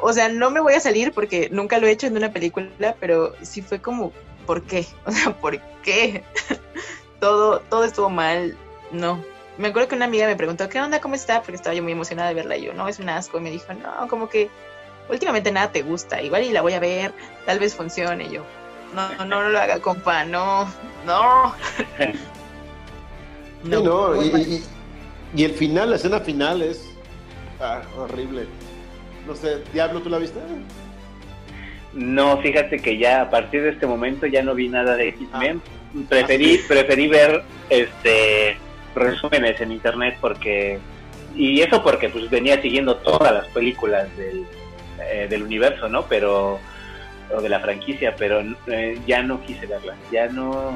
o sea, no me voy a salir porque nunca lo he hecho en una película, pero sí fue como, ¿por qué? O sea, ¿por qué? todo, todo estuvo mal, no. Me acuerdo que una amiga me preguntó, ¿qué onda? ¿Cómo está? Porque estaba yo muy emocionada de verla y yo, no, es un asco. Y me dijo, no, como que últimamente nada te gusta, igual y la voy a ver, tal vez funcione. Y yo, no, no, no lo haga, compa, no, no. Sí, no, y, mal. y- y el final, la escena final es ah, horrible. No sé, Diablo, ¿tú la viste? No, fíjate que ya a partir de este momento ya no vi nada de X-Men. Preferí, preferí ver este resúmenes en internet porque y eso porque pues venía siguiendo todas las películas del, eh, del universo, ¿no? Pero o de la franquicia, pero eh, ya no quise verlas, ya no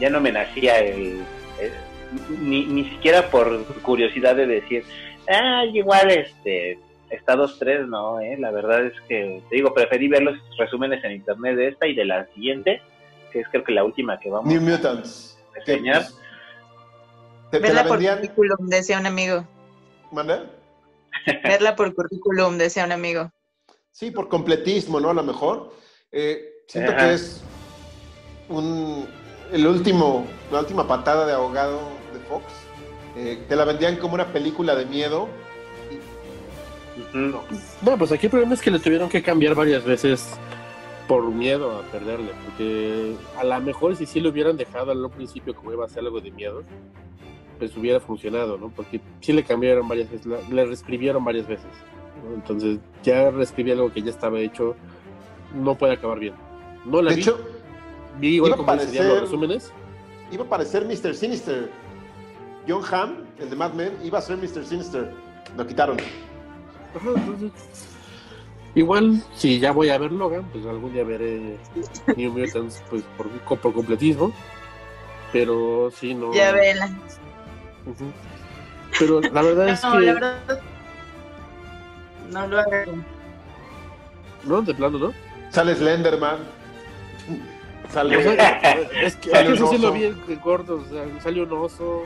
ya no me nacía el, el- ni, ni siquiera por curiosidad de decir, ah, igual este está 2-3, no, eh, la verdad es que, te digo, preferí ver los resúmenes en internet de esta y de la siguiente, que es creo que la última que vamos New Mutants. a enseñar. ¿Te, te Verla la por currículum, decía un amigo. ¿Manda? Verla por currículum, decía un amigo. Sí, por completismo, ¿no? A lo mejor. Eh, siento Ajá. que es un, el último, la última patada de ahogado de Fox. Eh, te la vendían como una película de miedo. Ujú. No, pues aquí el problema es que le tuvieron que cambiar varias veces por miedo a perderle, porque a lo mejor si sí lo hubieran dejado al principio como iba a ser algo de miedo, pues hubiera funcionado, ¿no? Porque sí le cambiaron varias veces, le reescribieron varias veces. ¿No? Entonces ya reescribí algo que ya estaba hecho, no puede acabar bien. No la De vi, hecho, vi igual iba a como serían los parecer- resúmenes. iba a aparecer Mr. Sinister. John Hamm, el de Mad Men, iba a ser Mr. Sinister. Lo quitaron. Ajá, entonces, igual, si ya voy a ver Logan, pues algún día veré New Mutants pues, por, por completismo. Pero sí, no. Ya vela. Pero la verdad es No, que. la verdad. No lo hagan. No, de plano, ¿no? Sale Slenderman. Sale. O sea, es que, Sale es que un eso sí lo oso. vi en corto. O sea, salió un oso.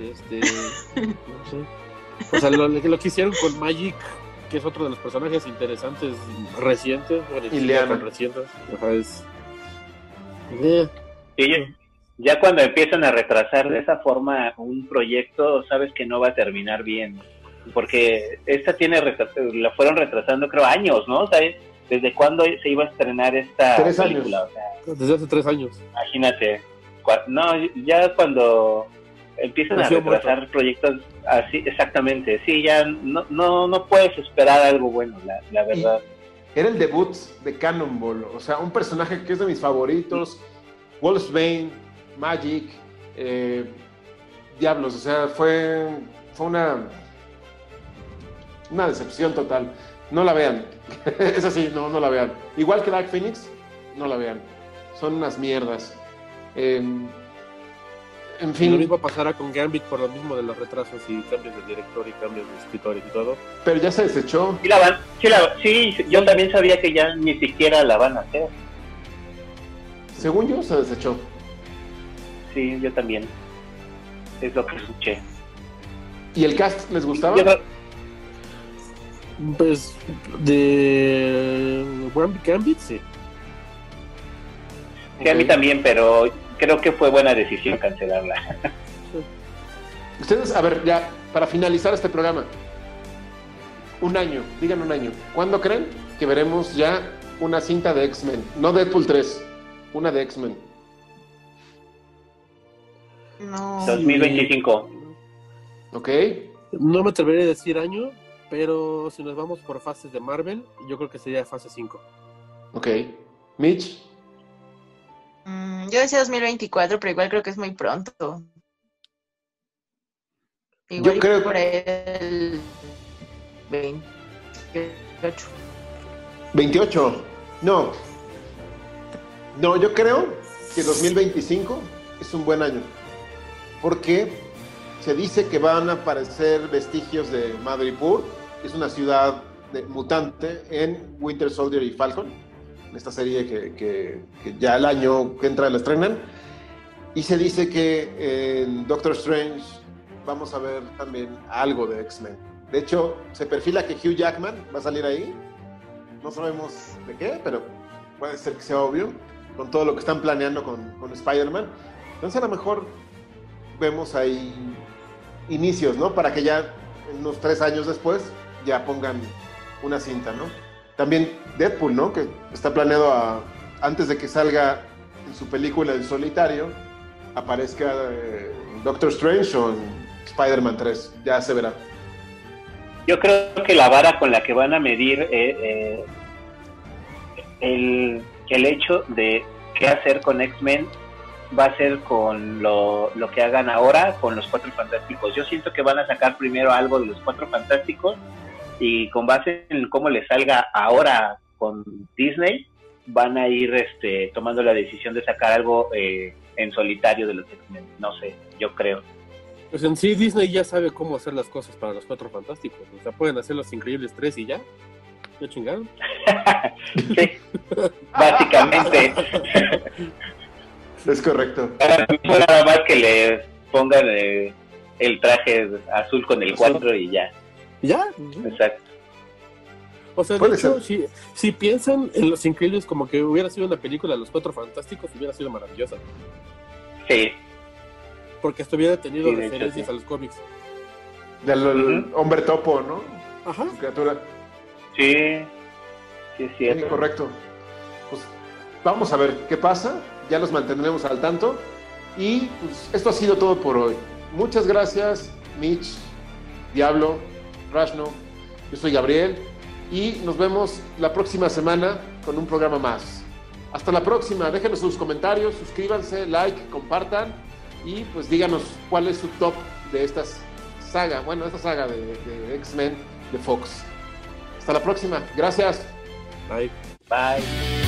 Este. no sé. O sea, lo, lo que hicieron con Magic, que es otro de los personajes interesantes recientes. Bueno, tan recientes. Ajá, es. Sí, ya, ya cuando empiezan a retrasar de esa forma un proyecto, sabes que no va a terminar bien. Porque esta tiene, la fueron retrasando creo años, ¿no? O sea, ¿desde cuándo se iba a estrenar esta Tres años. película? O sea, desde hace tres años. imagínate. No, ya cuando empiezan a retrasar proyectos así, exactamente, sí, ya no, no, no puedes esperar algo bueno, la, la verdad. Era el debut de Cannonball. O sea, un personaje que es de mis favoritos. Wolfsbane, Magic, eh, Diablos. O sea, fue, fue una, una decepción total. No la vean. es así, no, no la vean. Igual que Dark Phoenix, no la vean. Son unas mierdas. Eh, en Y lo fin, mismo pasará con Gambit por lo mismo de los retrasos y cambios de director y cambios de escritores y todo. pero ya se desechó. Sí, la van, sí, la- sí, yo también sabía que ya ni siquiera la van a hacer. Según yo, se desechó. Sí, yo también. Es lo que escuché. ¿Y el cast les gustaba? Yo Pues de Gambit, Gambit sí. sí, a mí también, pero creo que fue buena decisión cancelarla. Ustedes, a ver, ya, para finalizar este programa, un año, digan un año. ¿Cuándo creen que veremos ya una cinta de X-Men? No Deadpool 3, una de X-Men. No. 2025. ¿Ok? No me atrevería a decir año, pero si nos vamos por fases de Marvel, yo creo que sería fase 5. Ok. Mitch, Mm, yo decía 2024, pero igual creo que es muy pronto. Igual Yo creo- por el 28. 28. No. No, yo creo que 2025 es un buen año. Porque se dice que van a aparecer vestigios de Madripoor, es una ciudad de- mutante en Winter Soldier y Falcon, en esta serie que, que- que ya el año que entra la estrenan. Y se dice que en Doctor Strange vamos a ver también algo de X-Men. De hecho, se perfila que Hugh Jackman va a salir ahí. No sabemos de qué, pero puede ser que sea obvio, con todo lo que están planeando con, con Spider-Man. Entonces a lo mejor vemos ahí inicios, ¿no? Para que ya unos tres años después ya pongan una cinta, ¿no? También Deadpool, ¿no? Que está planeado a, antes de que salga su película en solitario, aparezca eh, Doctor Strange o Spider-Man 3. Ya se verá. Yo creo que la vara con la que van a medir eh, eh, el, el hecho de qué hacer con X-Men va a ser con lo, lo que hagan ahora con los Cuatro Fantásticos. Yo siento que van a sacar primero algo de los Cuatro Fantásticos y con base en cómo les salga ahora con Disney, van a ir este, tomando la decisión de sacar algo eh, en solitario de los X-Men. No sé, yo creo. Pues en sí Disney ya sabe cómo hacer las cosas para los cuatro fantásticos. O sea, pueden hacer los increíbles tres y ya. Ya chingaron. sí, básicamente. Es correcto. Nada más que le pongan eh, el traje azul con el 4 y ya. Ya. Exacto. O sea, de hecho, si, si piensan en Los Increíbles como que hubiera sido una película de los Cuatro Fantásticos, hubiera sido maravillosa. Sí, Porque esto hubiera tenido Sí, hecho, referencias sí. a los cómics. Del hombre topo, ¿no? Ajá. Su criatura. sí, sí es Sí, cierto. correcto. Pues vamos a ver qué pasa. Ya los mantendremos al tanto. Y pues, esto ha sido todo por hoy. Muchas gracias, Mitch, Diablo, Rashno. Yo soy Gabriel. Y nos vemos la próxima semana con un programa más. Hasta la próxima. Déjenos sus comentarios, suscríbanse, like, compartan. Y pues díganos cuál es su top de estas saga, bueno, esta saga de, de X-Men de Fox. Hasta la próxima. Gracias. Bye. Bye.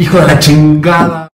Hijo de la chingada.